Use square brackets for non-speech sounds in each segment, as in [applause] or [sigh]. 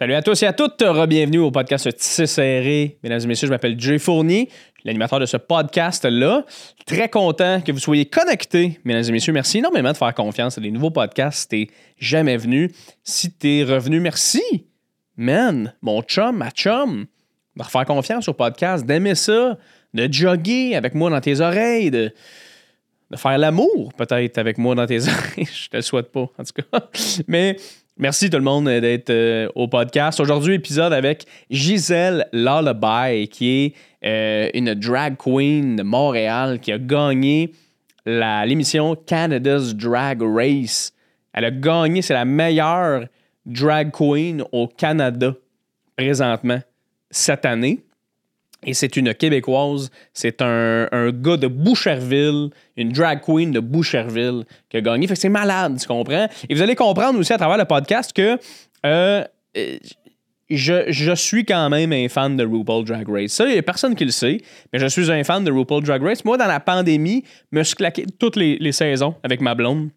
Salut à tous et à toutes, bienvenue au podcast Tissé Serré. Mesdames et messieurs, je m'appelle Jay Fournier, l'animateur de ce podcast-là. Très content que vous soyez connectés, mesdames et messieurs. Merci énormément de faire confiance à des nouveaux podcasts si t'es jamais venu. Si t'es revenu, merci. Man, mon chum, ma chum, de faire confiance au podcast, d'aimer ça, de jogger avec moi dans tes oreilles, de, de faire l'amour peut-être avec moi dans tes [laughs] oreilles. Je te le souhaite pas, en tout cas. Mais Merci tout le monde d'être euh, au podcast. Aujourd'hui, épisode avec Gisèle Lullaby, qui est euh, une drag queen de Montréal qui a gagné l'émission Canada's Drag Race. Elle a gagné, c'est la meilleure drag queen au Canada présentement cette année. Et c'est une Québécoise, c'est un, gars de Boucherville, une drag queen de Boucherville qui a gagné. Fait que c'est malade, tu comprends? Et vous allez comprendre aussi à travers le podcast que euh, je, suis quand même un fan de RuPaul Drag Race. Ça, il n'y a personne qui le sait, mais je suis un fan de RuPaul Drag Race. Moi, dans la pandémie, je me suis claqué toutes les, les saisons avec ma blonde.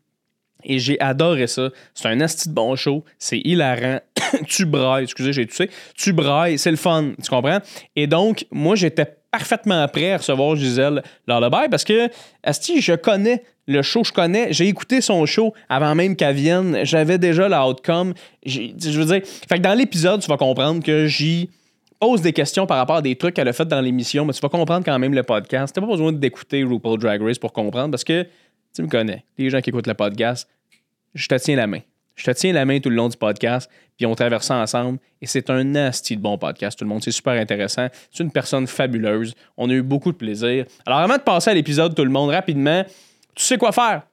Et j'ai adoré ça. C'est un asti de bon show. C'est hilarant. [coughs] tu brailles, excusez, j'ai sais. Tu brailles, c'est le fun. Tu comprends? Et donc, moi, j'étais parfaitement prêt à recevoir Gisèle Lullaby parce que, asti, je connais le show, je connais. J'ai écouté son show avant même qu'elle vienne. J'avais déjà l'outcome. Je veux dire, fait que dans l'épisode, tu vas comprendre que j'y pose des questions par rapport à des trucs qu'elle a fait dans l'émission, mais tu vas comprendre quand même le podcast. T'as pas besoin d'écouter RuPaul Drag Race pour comprendre parce que tu me connais. Les gens qui écoutent le podcast, je te tiens la main. Je te tiens la main tout le long du podcast, puis on traverse ça ensemble. Et c'est un nasty de bon podcast, tout le monde. C'est super intéressant. C'est une personne fabuleuse. On a eu beaucoup de plaisir. Alors, avant de passer à l'épisode, tout le monde, rapidement, tu sais quoi faire.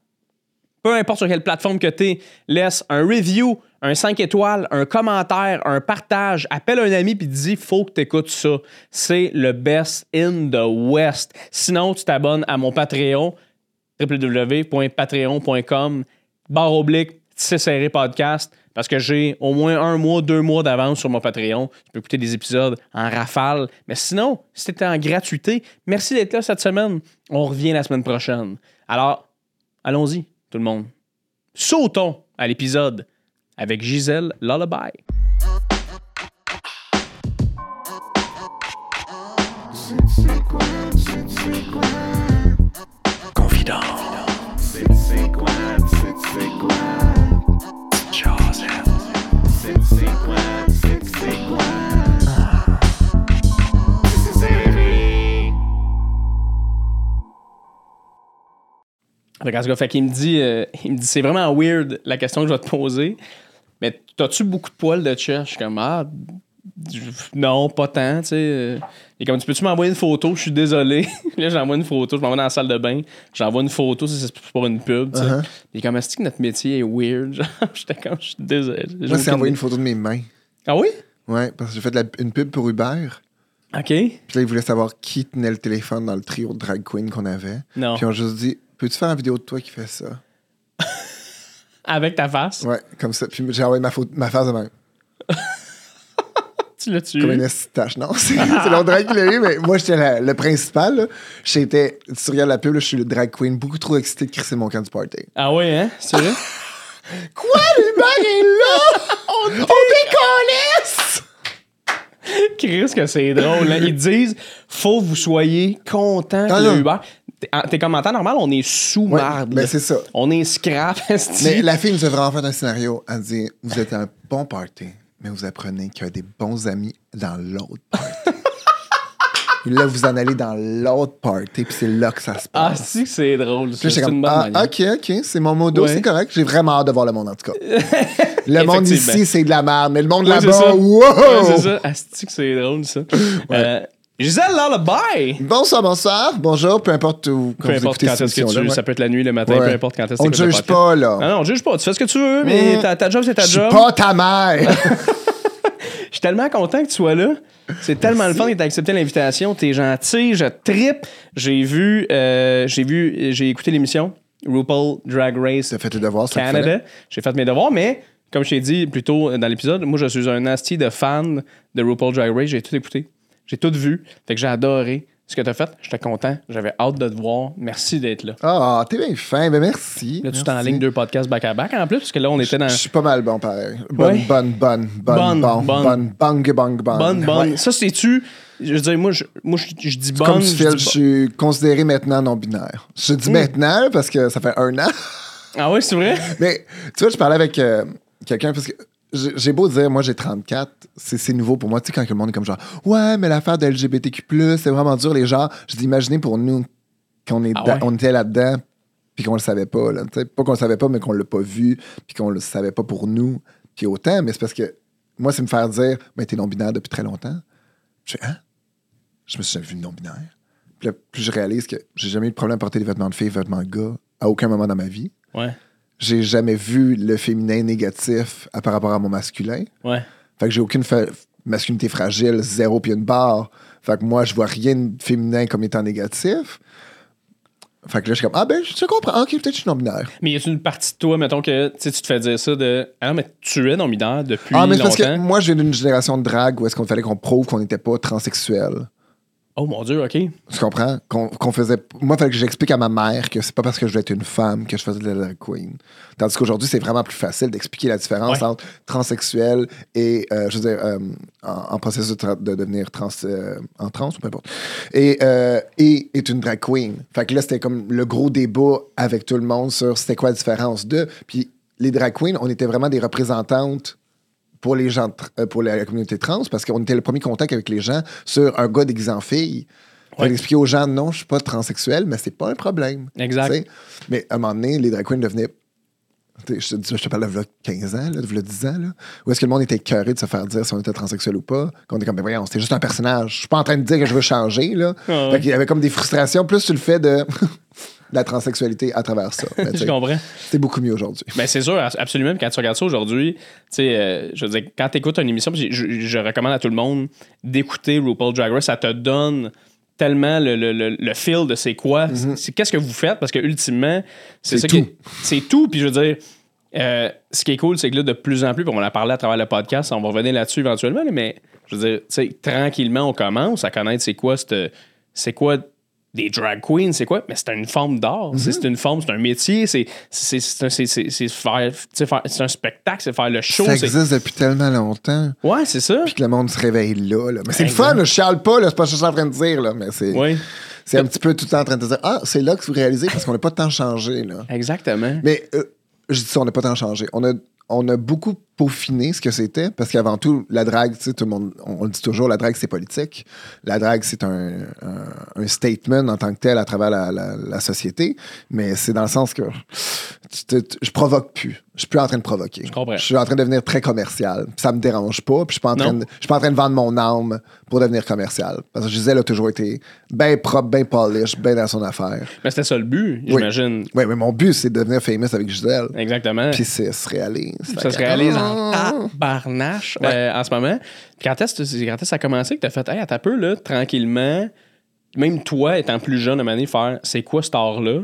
Peu importe sur quelle plateforme que tu es, laisse un review, un 5 étoiles, un commentaire, un partage, appelle un ami puis dis faut que tu écoutes ça. C'est le best in the West. Sinon, tu t'abonnes à mon Patreon www.patreon.com barre oblique serré podcast parce que j'ai au moins un mois, deux mois d'avance sur mon Patreon. Tu peux écouter des épisodes en rafale. Mais sinon, si c'était en gratuité, merci d'être là cette semaine. On revient la semaine prochaine. Alors, allons-y, tout le monde. Sautons à l'épisode avec Gisèle Lullaby. Fait qu'il me dit, euh, il me dit, c'est vraiment weird la question que je vais te poser. Mais t'as-tu beaucoup de poils de chest? Je suis comme, ah, non, pas tant, tu sais. Et comme, tu peux-tu m'envoyer une photo? Je suis désolé. [laughs] là, j'envoie une photo, je m'envoie dans la salle de bain, j'envoie une photo, c'est pour une pub, tu sais. Uh-huh. Et comme, est-ce que notre métier est weird? [laughs] J'étais comme, je suis désolé. Moi, c'est envoyé une photo de mes mains. Ah oui? Ouais, parce que j'ai fait une pub pour Uber. OK. Puis là, ils voulaient savoir qui tenait le téléphone dans le trio de drag queen qu'on avait. Non. Puis on juste dit, Peux-tu faire une vidéo de toi qui fait ça? [laughs] Avec ta face? Ouais, comme ça. Puis j'ai envoyé ma, ma face de même. tu l'as tué? Comme une tache. Non, [laughs] c'est le drag qui l'a eu, mais moi, j'étais le principal. J'étais, tu regardes la pub, je suis le drag queen, beaucoup trop excité de crisser mon camp du party. Ah oui, hein? C'est vrai? [laughs] Quoi? Le est là! On, décolle! Chris, que c'est drôle. Hein? Ils disent, faut que vous soyez content de Uber. Tes commentaires normal, on est sous marde. mais c'est ça. On est scrap. [laughs] Mais la fille nous a vraiment fait un scénario. Elle dit Vous êtes un bon party, mais vous apprenez qu'il y a des bons amis dans l'autre party. [laughs] Et là, vous en allez dans l'autre party, puis c'est là que ça se ah, passe. Ah, si, c'est drôle. C'est une bonne ah, OK, OK, c'est mon mot c'est correct. J'ai vraiment hâte de voir le monde, en tout cas. [laughs] le monde ici, c'est de la merde, mais le monde là-bas, wow! c'est ça. Asti que c'est drôle, ça? Euh, Gisèle Lullaby! Bonsoir, bonsoir. Bonjour, peu importe où. Peu importe quand est-ce que tu. Ça peut être la nuit, le matin, peu importe quand est-ce que tu. On ne juge pas, là. Non, non, on juge pas. Tu fais ce que tu veux, mais ta, job, c'est ta job. Je suis pas ta mère! [laughs] Je suis tellement content que tu sois là. C'est tellement le fun que tu accepté l'invitation. T'es gentil, je tripe. J'ai vu, euh, j'ai vu, j'ai écouté l'émission RuPaul Drag Race fait tes devoirs, Canada. J'ai fait mes devoirs, mais comme je t'ai dit plus tôt dans l'épisode, moi je suis un nasty de fan de RuPaul Drag Race. J'ai tout écouté. J'ai tout vu. Fait que j'ai adoré. ce que tu as fait. J'étais content. J'avais hâte de te voir. Merci d'être là. Ah, t'es bien fin, ben merci. Là, tu t'es en ligne deux podcasts back-à-back en plus, parce que là, on était dans. Je suis pas mal bon, pareil. Bonne, bonne, bonne, Bonne, bonne, bonne, bonne. bonne. Bonne, bonne. Ça, c'est-tu. Je veux dire, moi, je, moi, je, je dis bonne. Comme je dis je suis considéré maintenant non-binaire. Je dis Mm. maintenant parce que ça fait un an. Ah ouais, c'est vrai? [laughs] Mais tu vois, je parlais avec euh, quelqu'un parce que j'ai beau dire, moi j'ai 34, c'est nouveau pour moi. Tu sais, quand le monde est comme genre, ouais, mais l'affaire de LGBTQ, c'est vraiment dur, les gens. Je dis, imaginez pour nous qu'on Ah da- ouais? on était là-dedans, puis qu'on le savait pas. Là, pas qu'on le savait pas, mais qu'on l'a pas vu, puis qu'on le savait pas pour nous. Puis autant, mais c'est parce que moi, c'est me faire dire, mais t'es non-binaire depuis très longtemps. Je fais, hein? Je me suis jamais vu non-binaire. Puis là, plus je réalise que j'ai jamais eu de problème à porter des vêtements de filles, vêtements de gars, à aucun moment dans ma vie Ouais. J'ai jamais vu le féminin négatif à, par rapport à mon masculin. Ouais. Fait que j'ai aucune fa- masculinité fragile, zéro puis une barre. Fait que moi, je vois rien de féminin comme étant négatif. Fait que là, je suis comme, ah ben, je comprends. Ok, peut-être que je suis non-binaire. Mais y a une partie de toi, mettons, que tu te fais dire ça de. Ah mais tu es non-binaire depuis Ah, mais longtemps. parce que moi, je viens d'une génération de drague où est-ce qu'on fallait qu'on prouve qu'on n'était pas transsexuel. Oh mon Dieu, OK. Tu comprends? Qu'on qu'on faisait. Moi, il fallait que j'explique à ma mère que c'est pas parce que je voulais être une femme que je faisais de la drag queen. Tandis qu'aujourd'hui, c'est vraiment plus facile d'expliquer la différence Ouais. entre transsexuel et, euh, je veux dire, euh, en, en processus de, tra- de devenir trans, euh, en trans ou peu importe. Et, euh, et est une drag queen. Fait que là, c'était comme le gros débat avec tout le monde sur c'était quoi la différence de. Puis les drag queens, on était vraiment des représentantes pour les gens, euh, pour la communauté trans, parce qu'on était le premier contact avec les gens sur un gars déguisé en fille. Ouais. d'expliquer aux gens, non, je suis pas transsexuel, mais c'est pas un problème. Exact. Mais à un moment donné, les drag queens devenaient. Je te, je te parle de v'là 15 ans, là, de v'là 10 ans, là, où est-ce que le monde était écœuré de se faire dire si on était transsexuel ou pas. Qu'on était comme, ben voyons, c'était juste un personnage. Je suis pas en train de dire que je veux changer, là. Fait qu'il y avait comme des frustrations, plus sur le fait de [laughs] la transsexualité à travers ça. Mais [laughs] tu Je comprends. C'est beaucoup mieux aujourd'hui. Ben, c'est sûr, absolument. Quand tu regardes ça aujourd'hui, tu sais, euh, je veux dire, quand tu écoutes une émission, je, je- je recommande à tout le monde d'écouter RuPaul Drag Race, ça te donne tellement le, le, le, le feel de c'est quoi, c'est qu'est-ce que vous faites, parce que ultimement, c'est ça tout. c'est tout. Puis je veux dire, euh, ce qui est cool, c'est que là, de plus en plus, puis on en a parlé à travers le podcast, on va revenir là-dessus éventuellement, mais je veux dire, tranquillement, on commence à connaître c'est quoi, c'est quoi des drag queens, c'est quoi? Mais c'est une forme d'art. C'est- C'est une forme, c'est un métier, c'est un- spectacle, c'est faire le show. ça existe depuis tellement longtemps. Ouais, c'est ça. Puis que le monde se réveille là. là. Mais c'est le fun, là, je chiale pas, c'est pas ce que je suis en train de dire, là, mais c'est Oui, c'est un petit peu tout le temps en train de dire Ah, c'est là que vous réalisez parce qu'on n'a pas tant changé. Là. exactement. Mais euh, je dis ça, on n'a pas tant changé. On a, on a beaucoup peaufiné ce que c'était parce qu'avant tout, la drague, tu sais, tout le monde, on, on le dit toujours, la drague, c'est politique. La drague, c'est un, un, un statement en tant que tel à travers la, la, la société, mais c'est dans le sens que tu tu- je provoque plus. Je suis plus en train de provoquer. Je comprends. suis en train de devenir très commercial. Ça me dérange pas. Puis je suis pas en train de, je suis pas en train de vendre mon âme pour devenir commercial. Parce que Gisèle a toujours été bien propre, bien polish, bien dans son affaire. Mais c'était ça le but, Oui. j'imagine. Oui, mais mon but, c'est de devenir famous avec Gisèle. Exactement. Puis ça se réalise. Ça se réalise en Ah! tabarnache Ouais. euh, en ce moment. Puis quand est-ce que ça a commencé que t'as fait, hey, un peu, là, tranquillement, même toi, étant plus jeune, à donné, faire, c'est quoi cet art-là?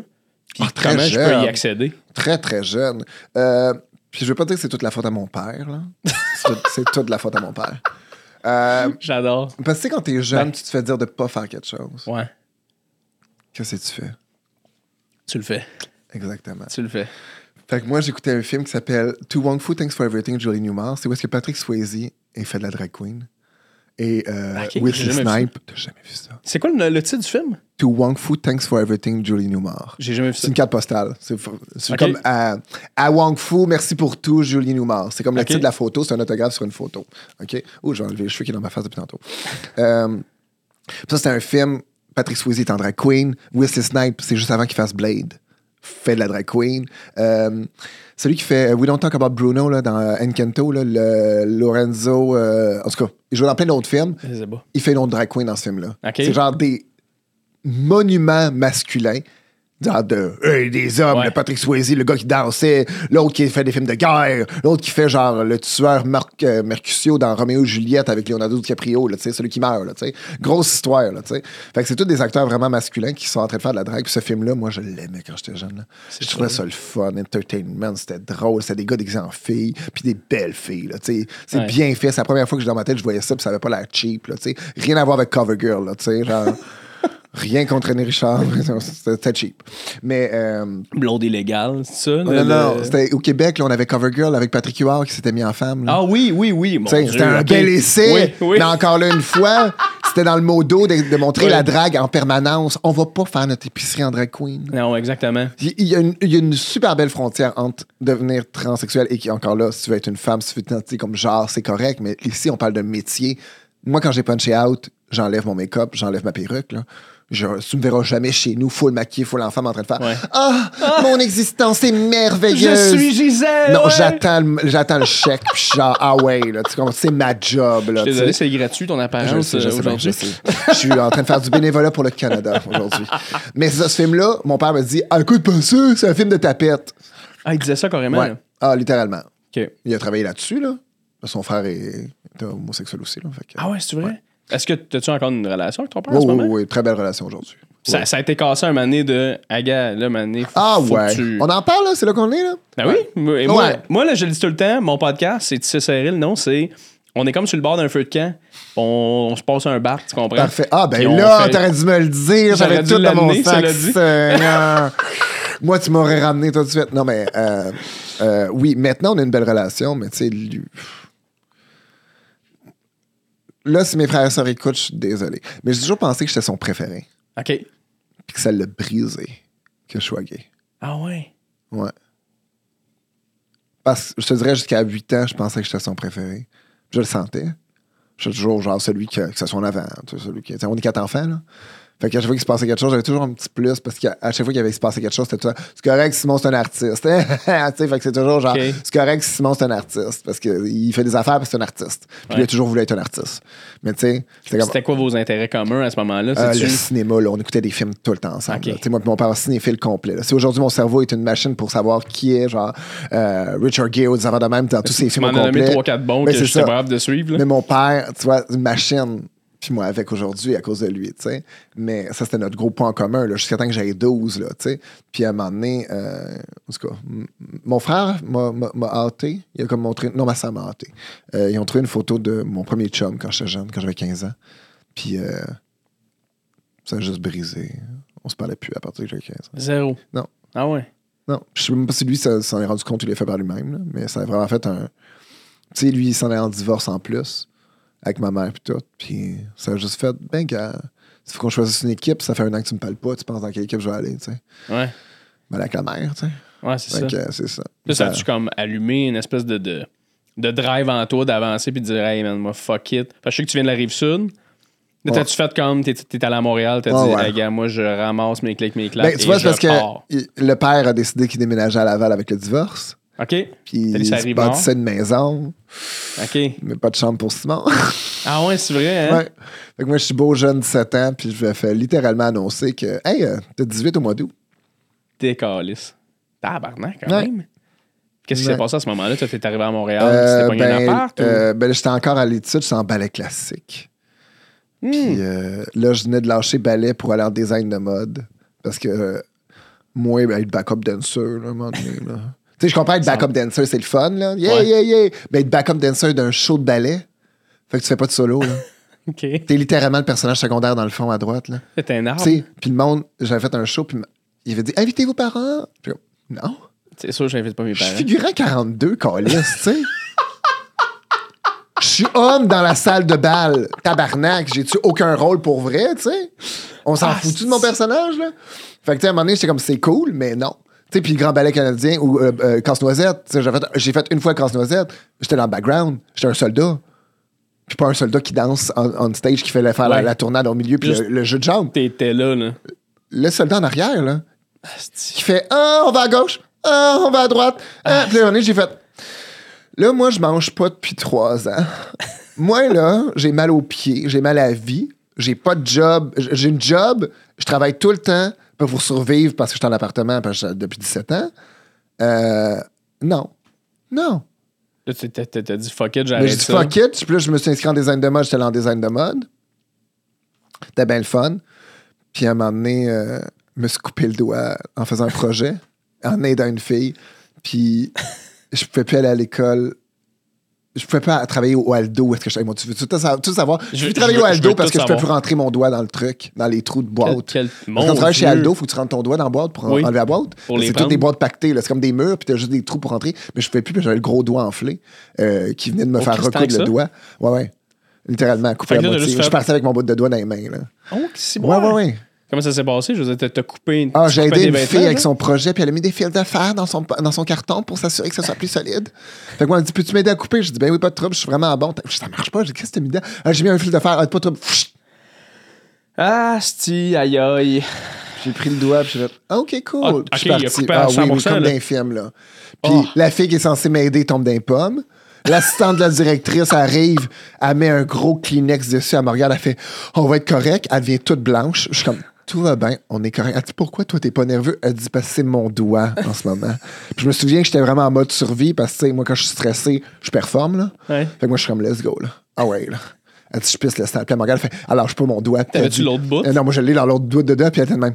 Puis Ah, comment je peux y accéder? Très, très jeune. Euh, puis je veux pas dire que c'est toute la faute à mon père. là. C'est tout- [laughs] c'est toute la faute à mon père. Euh, J'adore. parce que tu sais, quand t'es jeune, Ouais. tu te fais dire de pas faire quelque chose. Ouais, Qu'est-ce que tu fais? tu le fais. Exactement. Tu le fais. Fait que moi, j'écoutais un film qui s'appelle To Wong Fu, Thanks for Everything, Julie Newmar. C'est où est-ce que Patrick Swayze est fait de la drag queen. Et euh, j'ai Wesley jamais vu ça. Snipe. T'as jamais vu ça? C'est quoi le, le titre du film? To Wong Fu, Thanks for Everything, Julie Newmar. J'ai jamais vu C'est ça. une carte postale. C'est c'est comme à, à Wong Fu, merci pour tout, Julie Newmar. C'est comme le titre de la photo, c'est un autographe sur une photo. OK? Oh, j'ai enlevé le cheveu qui est dans ma face depuis tantôt. Euh, ça, c'était un film. Patrick Swayze est en drag queen. Wesley Snipe, c'est juste avant qu'il fasse Blade. Fait de la drag queen. Euh, celui qui fait We Don't Talk About Bruno là, dans euh, Encanto, là, le Lorenzo. euh, en tout cas, il joue dans plein d'autres films. Il fait une autre drag queen dans ce film-là. C'est genre des monuments masculins. Genre de Hey, des hommes, Ouais. le Patrick Swayze, le gars qui dansait, l'autre qui fait des films de guerre, l'autre qui fait genre le tueur Marc, euh, Mercutio dans Roméo et Juliette avec Leonardo DiCaprio, là, celui qui meurt. Là. Grosse histoire. Là, fait que c'est tous des acteurs vraiment masculins qui sont en train de faire de la drague. Puis ce film-là, moi, je l'aimais quand j'étais jeune. Là. Je trouvais ça le fun, entertainment, c'était drôle, c'était des gars déguisés en filles, puis des belles filles. Là, c'est Ouais. bien fait. C'est la première fois que dans ma tête, je voyais ça, puis ça avait pas l'air cheap. Là. Rien à voir avec Covergirl. Là, genre. [laughs] Rien contre René Richard, [laughs] c'était cheap. Mais euh, Blonde illégale, c'est ça? non, le- non, le- c'était au Québec, là, on avait Covergirl avec Patrick Huard qui s'était mis en femme. là. Ah oui, oui, oui. C'était un ok. bel essai, Oui, oui. mais encore là, une fois, c'était dans le modo de, de montrer Oui. la drague en permanence. On va pas faire notre épicerie en drag queen. Non, exactement. Il y, a une, il y a une super belle frontière entre devenir transsexuel et qui, encore là, si tu veux être une femme, si tu veux t'identifier comme genre, c'est correct, mais ici, on parle d'un métier. Moi, quand j'ai punché out, j'enlève mon make-up, j'enlève ma perruque. Là. Je, tu me verras jamais chez nous, full maquillée, full en femme en train de faire Ouais. Ah, mon existence est merveilleuse. Je suis Gisèle! Non, ouais. j'attends le, j'attends le chèque, puis je suis genre, ah ouais, là, tu comprends, c'est ma job. Là, Je suis tu désolé, sais. c'est gratuit ton Je apparence sais, je euh, sais bien, aujourd'hui. je sais. Je suis en train de faire du bénévolat pour le Canada aujourd'hui. Mais c'est ça, ce film-là, mon père me dit Ah, écoute pas ça, c'est un film de tapette. Ah, il disait ça carrément. Ouais. là. Ah, littéralement. OK. Il a travaillé là-dessus, là. Son frère est, est homosexuel aussi, là. Fait que- Ah ouais, c'est vrai? Est-ce que as-tu encore une relation avec ton père Oui, en ce oui, moment? oui, très belle relation aujourd'hui. Ça, ça a été cassé un mané de Aga, là, mané. faut- Ah faut ouais. tu- On en parle, là? C'est là qu'on est, là? Ben oui. Et moi, Ouais. moi, là, je le dis tout le temps, mon podcast, c'est Tissé serré, le nom, c'est. On est comme sur le bord d'un feu de camp. On, on se passe un bar, tu comprends? Parfait. Ah, ben Puis là, fait- t'aurais dû me le dire. J'avais tout dans mon sac. [laughs] Moi, tu m'aurais ramené tout de suite. Non, mais euh, euh, oui, maintenant, on a une belle relation, mais tu sais, lui- Là, si mes frères et sœurs écoutent, je suis désolé. Mais j'ai toujours pensé que j'étais son préféré. OK. Puis que ça l'a brisé que je sois gay. Ah ouais? Ouais. Parce que je te dirais, jusqu'à 8 ans, je pensais que j'étais son préféré. Je le sentais. Je suis toujours genre celui qui, que ça soit en avant. tu sais, Celui qui, on est quatre enfants, là. Fait qu'à chaque fois qu'il se passait quelque chose, j'avais toujours un petit plus parce qu'à chaque fois qu'il avait se passé quelque chose, c'était tout ça. C'est correct, Simon, c'est un artiste. [laughs] tu sais, fait que c'est toujours genre, c'est correct, Simon, c'est un artiste. Parce qu'il fait des affaires parce que c'est un artiste. Puis il a toujours voulu être un artiste. Mais tu sais, c'était comme. C'était quoi vos intérêts communs à ce moment-là? Euh, le cinéma, là, on écoutait des films tout le temps ensemble. Ok. là. Tu sais, Moi mon père, cinéphile complet. Si aujourd'hui mon cerveau est une machine pour savoir qui est, genre euh, Richard Gere, des affaires de même, dans tous ces tu films au as nommé complet. 3-4 bons Mais que c'est j'étais ça. pas capable de suivre. là. Mais mon père, tu vois, une machine. Puis moi, avec aujourd'hui, à cause de lui, tu sais. Mais ça, c'était notre gros point en commun, là, jusqu'à temps que j'avais 12, là, tu sais. Puis à un moment donné, euh, en tout cas, mon frère m'a- hâté. Il a comme montré. Non, ma soeur m'a hâté. Euh, ils ont trouvé une photo de mon premier chum quand j'étais jeune, quand j'avais 15 ans. Puis euh, ça a juste brisé. On se parlait plus à partir que j'avais 15 ans. Zéro. Non. Ah ouais? Non, je sais même pas si lui ça- s'en est rendu compte, il l'a fait par lui-même, là, mais ça a vraiment fait un. Tu sais, lui, il s'en est en divorce en plus, avec ma mère puis tout. Puis ça a juste fait, ben, gars, il faut qu'on choisisse une équipe, ça fait un an que tu me parles pas, tu penses dans quelle équipe je vais aller, tu sais. Ouais. Ben, avec la mère, tu sais. Ouais, c'est ça. euh, c'est ça. Là, ça a-tu comme allumé une espèce de, de, de drive en toi d'avancer puis de dire, hey man, moi, fuck it. Parce que je sais que tu viens de la rive sud. Ouais. t'as-tu fait comme, t'es, t'es allé à Montréal, t'as Ouais, dit, ouais. hey gars, moi, je ramasse mes clics, mes claques. Ben, tu vois, c'est parce que pars. le père a décidé qu'il déménageait à Laval avec le divorce. OK. Puis il bâtissait une maison, OK. mais pas de chambre pour Simon. [laughs] Ah ouais, c'est vrai, hein? Ouais. Fait que moi, je suis beau jeune, 17 ans, puis je vais faire littéralement annoncer que, hey, euh, t'as 18 au mois d'août. Décalisse. Tabarnak, quand Ouais. même. Qu'est-ce qui Ouais. s'est passé à ce moment-là? Toi, t'es arrivé à Montréal, Euh, c'était pas un ben, appart? ou- euh, ben, j'étais encore à l'étude, j'étais en ballet classique. Hmm. Puis euh, là, je venais de lâcher ballet pour aller en design de mode. Parce que moi, ben, être backup dancer, là, à un moment donné, là. [laughs] Tu sais, je comprends être backup dancer, c'est le fun, là. Yeah, Ouais. yeah, yeah. Mais être backup dancer d'un show de ballet, fait que tu fais pas de solo, là. [laughs] T'es littéralement le personnage secondaire dans le fond à droite, là. C'était un arbre. Tu sais, puis le monde, j'avais fait un show, puis il avait dit Invitez vos parents. Puis non. C'est sûr, j'invite pas mes Je suis parents. figurant 42, calice, tu sais. [laughs] Je suis homme dans la salle de bal. Tabarnak, j'ai-tu aucun rôle pour vrai, tu sais? On s'en Ah, fout-tu de mon personnage, là? Fait que, tu sais, à un moment donné, j'étais comme, c'est cool, mais non. Tu sais, puis le Grand Ballet canadien ou euh, euh, Casse-Noisette, j'ai fait, fait une fois Casse-Noisette, j'étais dans le background, j'étais un soldat. Puis pas un soldat qui danse on, on stage, qui fait la- faire la, Ouais. la tournade au milieu, puis le, le jeu de jambes. T'étais là, là. Le soldat en arrière, là, Asti. qui fait Ah, on va à gauche, ah, on va à droite. Ah. Puis là, j'ai fait Là, moi, je mange pas depuis trois ans. moi, là, j'ai mal aux pieds, j'ai mal à la vie, j'ai pas de job. J'ai une job, je travaille tout le temps pour survivre parce que je suis en appartement parce que depuis 17 ans. Euh, non. Non. Là, tu t'as- dit fuck it, j'arrête j'ai dit fuck it. Puis là, je me suis inscrit en design de mode. J'étais allé en design de mode. C'était bien le fun. Puis à un moment donné, euh, je me suis coupé le doigt en faisant un projet, en aidant une fille. Puis [laughs] je pouvais plus aller à l'école je pouvais pas travailler au Aldo. Est-ce que je, moi, tu veux tout, sa- tout savoir? Je, Je- veux travailler je au veux- Aldo parce que je peux plus savoir. rentrer mon doigt dans le truc, dans les trous de boîte. Quel- Parce mon qu'on travaille chez. Aldo, faut que tu rentres ton doigt dans la boîte pour Oui. enlever la boîte. C'est toutes des boîtes pactées. C'est comme des murs, puis t'as juste des trous pour rentrer. Mais je pouvais plus, j'avais le gros doigt enflé euh, qui venait de me Oh, faire recoudre le doigt. Ouais, ouais. Littéralement, là, t'as moitié. Je partais avec mon bout de doigt dans les mains. Là. Oh, c'est Ouais, ouais, ouais. Comment ça s'est passé? Je veux dire, t'as- t'as coupé. Ah, j'ai aidé une fille avec son projet, puis elle a mis des fils de fer dans son, dans son carton pour s'assurer que ça soit plus solide. Fait que moi, elle me dit Peux-tu m'aider à couper? Je dis Ben oui, pas de trouble, je suis vraiment bon. Ça marche pas. Je dis Qu'est-ce que t'as mis dedans Ah, J'ai mis un fil de fer, ah, pas de trouble. Ah, sti, aïe aïe. J'ai pris le doigt, puis j'ai fait Ah, Ok, cool. Ah, Puis je suis parti. ah, oui, oui, 100%, comme là. dans un film, là. Puis Oh. la fille qui est censée m'aider tombe d'un pomme. L'assistante de la directrice arrive, elle met un gros Kleenex dessus, elle me regarde, elle fait On va être correct. Elle devient toute blanche. Je suis comme Tout va bien, on est correct. Elle dit Pourquoi toi, t'es pas nerveux? Elle dit Parce que c'est mon doigt en ce moment. [laughs] Puis je me souviens que j'étais vraiment en mode survie parce que, tu sais, moi, quand je suis stressé, je performe, là. Ouais. Fait que moi, je suis comme Let's go, là. Ah ouais, là. Elle dit Je pisse le sang. Puis elle me regarde, elle fait Alors, je pas mon doigt. T'avais-tu l'autre bout? Euh, Non, moi, je l'ai dans l'autre de doigt, puis elle était de même.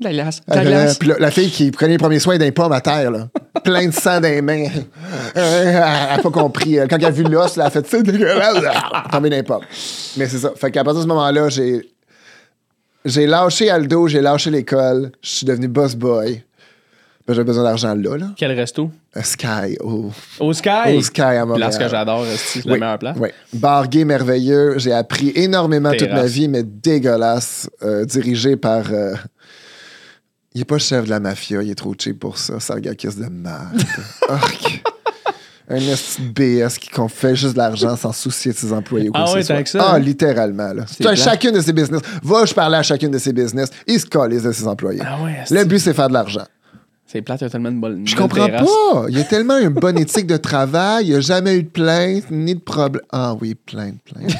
De la glace. De Euh, la glace. puis la fille qui prenait les premiers soins d'un pomme à terre, là. [laughs] plein de sang dans les mains. Elle n'a pas compris. Quand elle a vu l'os, là, elle a fait c'est dégueulasse. Tombé dans les pommes. Mais c'est ça. Fait qu'à partir de ce moment-là, j'ai. J'ai lâché Aldo, j'ai lâché l'école, je suis devenu boss boy. Ben, J'avais besoin d'argent là, là. Quel resto? Euh, Sky, oh. Au Sky? Au Sky à Montréal. Place que j'adore, c'est la Oui, meilleure place. Oui. Bar gay merveilleux. J'ai appris énormément toute ma vie, mais dégueulasse. euh, dirigé par. euh, Il est pas chef de la mafia, il est trop cheap pour ça. Sargakis de merde. [laughs] Un BS qui qu'on fait juste de l'argent sans soucier de ses employés. ou quoi Ah que ouais, ce soit. tant que ça, Ah, littéralement. Là. C'est chacune de ses business. Va, je parlais à chacune de ses business. Il se calise de ses employés. Ah ouais. Le but, c'est faire de l'argent. C'est plate, il y a tellement de bonnes. Je comprends pas. Il y a tellement une bonne éthique de travail. Il n'y a jamais eu de plainte ni de problème. Ah oui, plainte, plainte.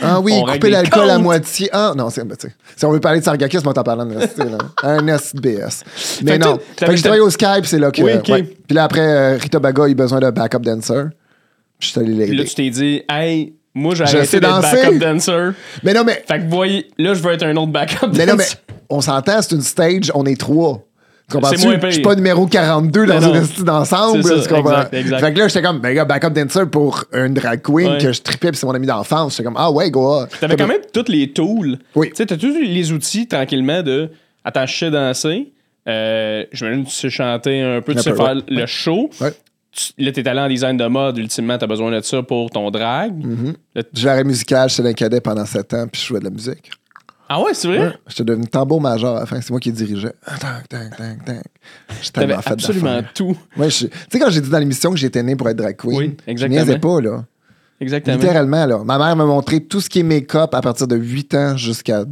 Ah oui, On couper l'alcool à moitié. Ah non, c'est. ben, Si on veut parler de Sargakis, on t'en parlant de ST, là. Un SBS. Mais Fait non. Fait que j'ai travaillé au Skype, c'est là que. Oui, ouais. Puis là, après, euh, Rita Baga a eu besoin d'un backup dancer. Je suis allé Puis là, l'aider. tu t'es dit, hey, moi, j'ai Je arrêté d'être danser. backup dancer. Mais non, mais. Fait que, voyez, là, je veux être un autre backup Mais non, mais dancer. on s'entend, c'est une stage, on est trois. C'est moins. Je suis pas numéro 42 dans une style d'ensemble. Fait que là, j'étais comme, ben gars, backup dancer pour une drag queen Ouais. que je tripais, puis c'est mon ami d'enfance. J'étais comme, ah ouais, go. T'avais quand même tous les tools. Oui. Tu sais, t'as tous les outils tranquillement de. Attends, je sais danser. Euh, J'imagine que tu sais chanter un peu, tu sais faire le show. Tu- là, t'es allé en design de mode. Ultimement, t'as besoin de ça pour ton drag. Mm-hmm. Là, J'ai l'arrêt musical, j'étais dans le cadet pendant 7 ans, puis je jouais de la musique. Ah ouais, c'est vrai? Ouais. J'étais devenu tambour major à la fin, c'est moi qui dirigeais. Tac, tac, tac. J'ai T'avais tellement fait absolument tout. Ouais, je- Tu sais, quand j'ai dit dans l'émission que j'étais né pour être drag queen, Oui, je exactement. niaisais pas, là. Exactement. Littéralement, là. Ma mère m'a montré tout ce qui est make-up à partir de 8 ans jusqu'à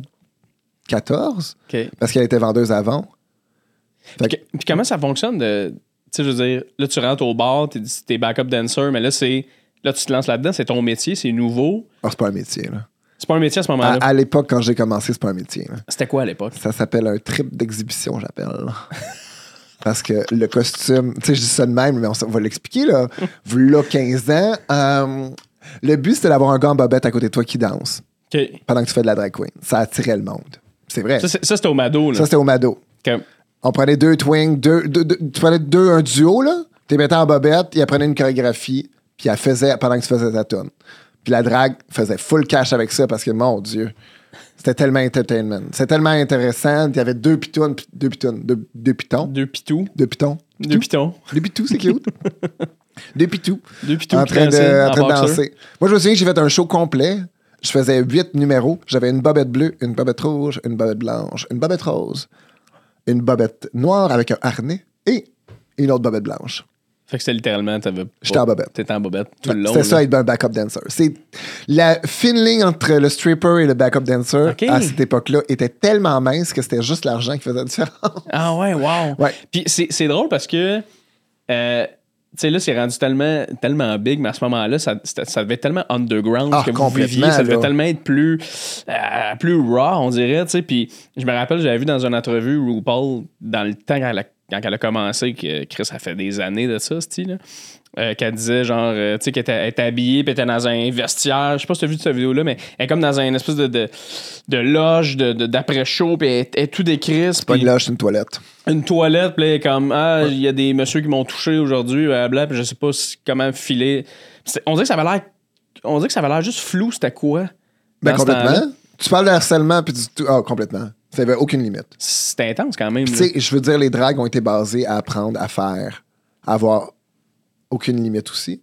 14, OK. parce qu'elle était vendeuse avant. Fait que- Puis, puis comment ça fonctionne de. Tu sais, je veux dire, là, tu rentres au bar, t'es, t'es backup dancer, mais là, c'est. Là, tu te lances là-dedans, c'est ton métier, c'est nouveau. Ah, c'est pas un métier, là. C'est pas un métier à ce moment-là. à l'époque, quand j'ai commencé, c'est pas un métier. là. C'était quoi à l'époque? Ça s'appelle un trip d'exhibition, j'appelle. [laughs] Parce que le costume, tu sais, je dis ça de même, mais on, s- on va l'expliquer, là. [laughs] V'là 15 ans, euh, le but, c'était d'avoir un gars en bobette à côté de toi qui danse OK. pendant que tu fais de la drag queen. Ça attirait le monde. C'est vrai. Ça, c'est- ça, c'était au Mado, là. Ça, c'était au Mado. On prenait deux deux, deux- deux- tu prenais deux, un duo, là. Tu les mettais en bobette, il apprenait une chorégraphie, puis elle faisait pendant que tu faisais ta tune. Puis la drague faisait full cash avec ça parce que, mon Dieu, c'était tellement entertainment. C'était tellement intéressant. Il y avait deux pitons, deux pitons, deux, deux pitons, Deux pitous. deux pitons. Deux pitons. Deux pitous, c'est cute. [laughs] deux pitous. Deux pitous En train de, en train de danser. Moi, je me souviens que j'ai fait un show complet. Je faisais huit numéros. J'avais une bobette bleue, une bobette rouge, une bobette blanche, une bobette rose, une bobette noire avec un harnais et une autre bobette blanche. Fait que c'était littéralement, t'avais. J'étais en bobette. T'étais en bobette tout le long. C'était ça, être un backup dancer. C'est la fine ligne entre le stripper et le backup dancer à cette époque-là était tellement mince que c'était juste l'argent qui faisait la différence. Ah ouais, wow. Ouais. Puis c'est, drôle parce que. euh, tu sais, là, c'est rendu tellement, tellement big, mais à ce moment-là, ça, ça devait être tellement underground Ah, que vous viviez. Ça devait là. tellement être plus, euh, plus raw, on dirait. tu sais. Puis je me rappelle, j'avais vu dans une entrevue RuPaul, dans le temps quand elle a, quand elle a commencé, que Chris, ça fait des années de ça, ce là euh, qu'elle disait genre, euh, tu sais, qu'elle était, habillée, puis elle était dans un vestiaire. Je sais pas si tu as vu cette vidéo-là, mais elle est comme dans une espèce de, de, de loge de, de- d'après-show, puis elle, est- elle est tout décrisse. Pas puis une loge, c'est une toilette. une toilette, puis là, elle est comme, ah, il y a des messieurs qui m'ont touché aujourd'hui, blabla, puis je sais pas si- comment filer. C'est- On dirait que ça avait l'air. On dirait que ça avait l'air juste flou, c'était quoi? Ben, complètement. Tu parles de harcèlement, puis du tout. Ah, complètement. Ça avait aucune limite. C'était intense quand même. Tu sais, je veux dire, les dragues ont été basées à apprendre à faire, à avoir aucune limite aussi.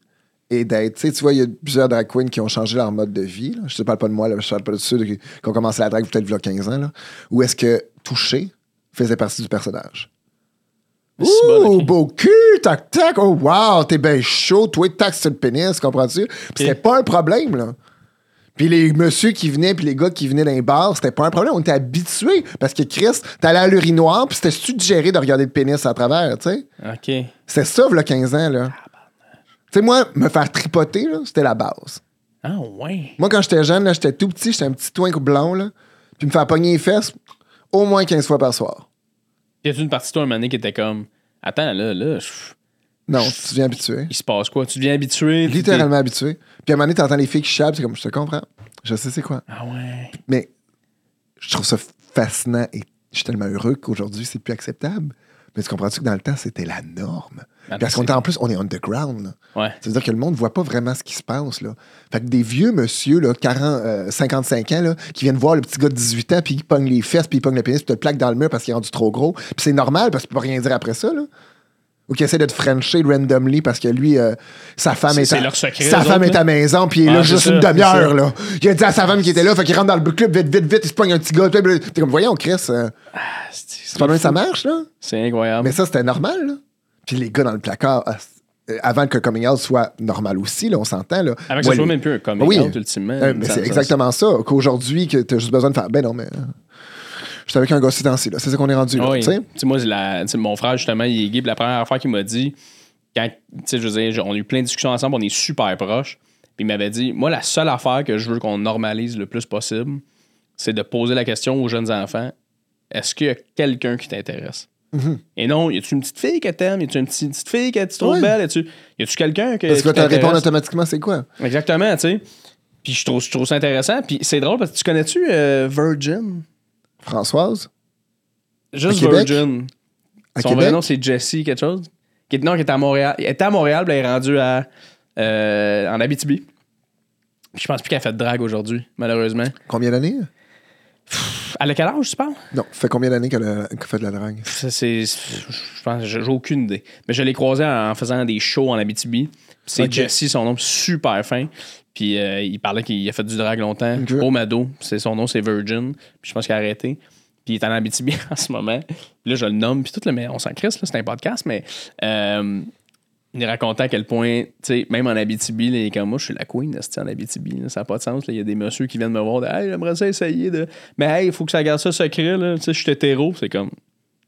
Et d'être, tu vois, il y a plusieurs drag queens qui ont changé leur mode de vie. là. Je te parle pas de moi, là, je te parle pas de ceux qui, qui ont commencé la drague peut-être il y a 15 ans. Là, où est-ce que toucher faisait partie du personnage? C'est bon, Ouh, beau cul, tac, tac, oh wow, t'es bien chaud, toi, tac sur le pénis, comprends-tu? Puis c'était pas un problème, là. Puis les messieurs qui venaient, puis les gars qui venaient dans les bars, c'était pas un problème. On était habitués. Parce que Chris, t'allais à l'urinoir, puis c'était suggéré de regarder le pénis à travers, tu sais. OK. C'était ça, là, 15 ans, là. Tu sais, moi, me faire tripoter, là, c'était la base. Ah, ouais. Moi, quand j'étais jeune, là, j'étais tout petit, j'étais un petit twink blond, là. Puis me faire pogner les fesses au moins 15 fois par soir. Y a-tu une partie de toi un moment donné qui était comme. Attends, là, là, je- Non, tu deviens habitué. il se passe quoi? Tu deviens habitué? tu Littéralement habitué. Puis à un moment donné, t'entends les filles qui chapent, c'est comme, je te comprends. Je sais c'est quoi. Ah, ouais. Mais je trouve ça fascinant et je suis tellement heureux qu'aujourd'hui, c'est plus acceptable. Mais tu comprends-tu que dans le temps, c'était la norme? Ah, Parce qu'on c'est- est en plus, on est underground. là. Ouais. Ça veut dire que le monde ne voit pas vraiment ce qui se passe. Là. Fait que des vieux monsieur, là, 40, euh, 55 ans, là, qui viennent voir le petit gars de 18 ans, puis il pogne les fesses, puis il pogne le pénis, puis te le plaque dans le mur parce qu'il est rendu trop gros. Puis c'est normal parce qu'il peut pas rien dire après ça. Là. Ou qu'il essaie de te frencher randomly parce que lui, euh, sa femme est, c'est à, leur secret, sa femme autres, est à maison, puis il est Ah, là juste ça, une demi-heure. ça. là. Il a dit à sa femme qui était là, fait qu'il rentre dans le club vite, vite, vite, il se pogne un petit gars. T'es comme, voyons, Chris, euh, c'est pas que ça marche, là. C'est incroyable. Mais ça, c'était normal, là. Puis les gars dans le placard, ah, euh, avant que coming out soit normal aussi, là, on s'entend, là. Avec que ce soit même plus un coming Oui. out, ultimement. Mais Ça- c'est ça- exactement ça. Qu'aujourd'hui, que t'as juste besoin de faire. Ben non, mais. J'étais avec un gars ces temps-ci, là. C'est ça qu'on est rendu, là. Oui. Tu sais? Tu sais, moi, la- mon frère, justement, il est gay. La première affaire qu'il m'a dit, quand, tu sais, je veux dire, on a eu plein de discussions ensemble, on est super proches. Puis il m'avait dit, moi, la seule affaire que je veux qu'on normalise le plus possible, c'est de poser la question aux jeunes enfants est-ce qu'il y a quelqu'un qui t'intéresse? Et non, y a-tu une petite fille que t'aimes? Y a-tu une petite, petite fille que tu trouves belle? Y a-tu quelqu'un que. Parce que tu réponds automatiquement, c'est quoi? Exactement, tu sais. Puis je trouve, je trouve ça intéressant. Puis c'est drôle parce que tu connais-tu euh, Virgin? Françoise? Juste? Virgin. À Son Québec? vrai nom, c'est Jessie, quelque chose? Qui, est- non, qui est à Montréal. Elle était à Montréal, puis elle est rendue à, euh, en Abitibi. Je pense plus qu'elle fait de drague aujourd'hui, malheureusement. Combien d'années? Elle a quel âge, tu parles? Non, ça fait combien d'années qu'elle a, qu'elle fait de la drague? Ça, c'est, je pense, j'ai aucune idée. Mais je l'ai croisée en faisant des shows en Abitibi. C'est Ok. Jessie, son nom, super fin. Puis euh, il parlait qu'il a fait du drag longtemps. Ok. Au Mado, c'est son nom, c'est Virgin. Puis je pense qu'il a arrêté. Puis il est en Abitibi [laughs] en ce moment. Puis là, je le nomme. Puis tout le mais on s'en crisse, là, c'est un podcast, mais euh, il racontait à quel point, tu sais, même en Abitibi, là, il est comme moi, je suis la queen, en Abitibi. là, ça n'a pas de sens. Il y a des messieurs qui viennent me voir. de, Hey, j'aimerais ça essayer de. Mais hey, il faut que ça garde ça secret. Là. Tu sais, je suis hétéro. C'est comme.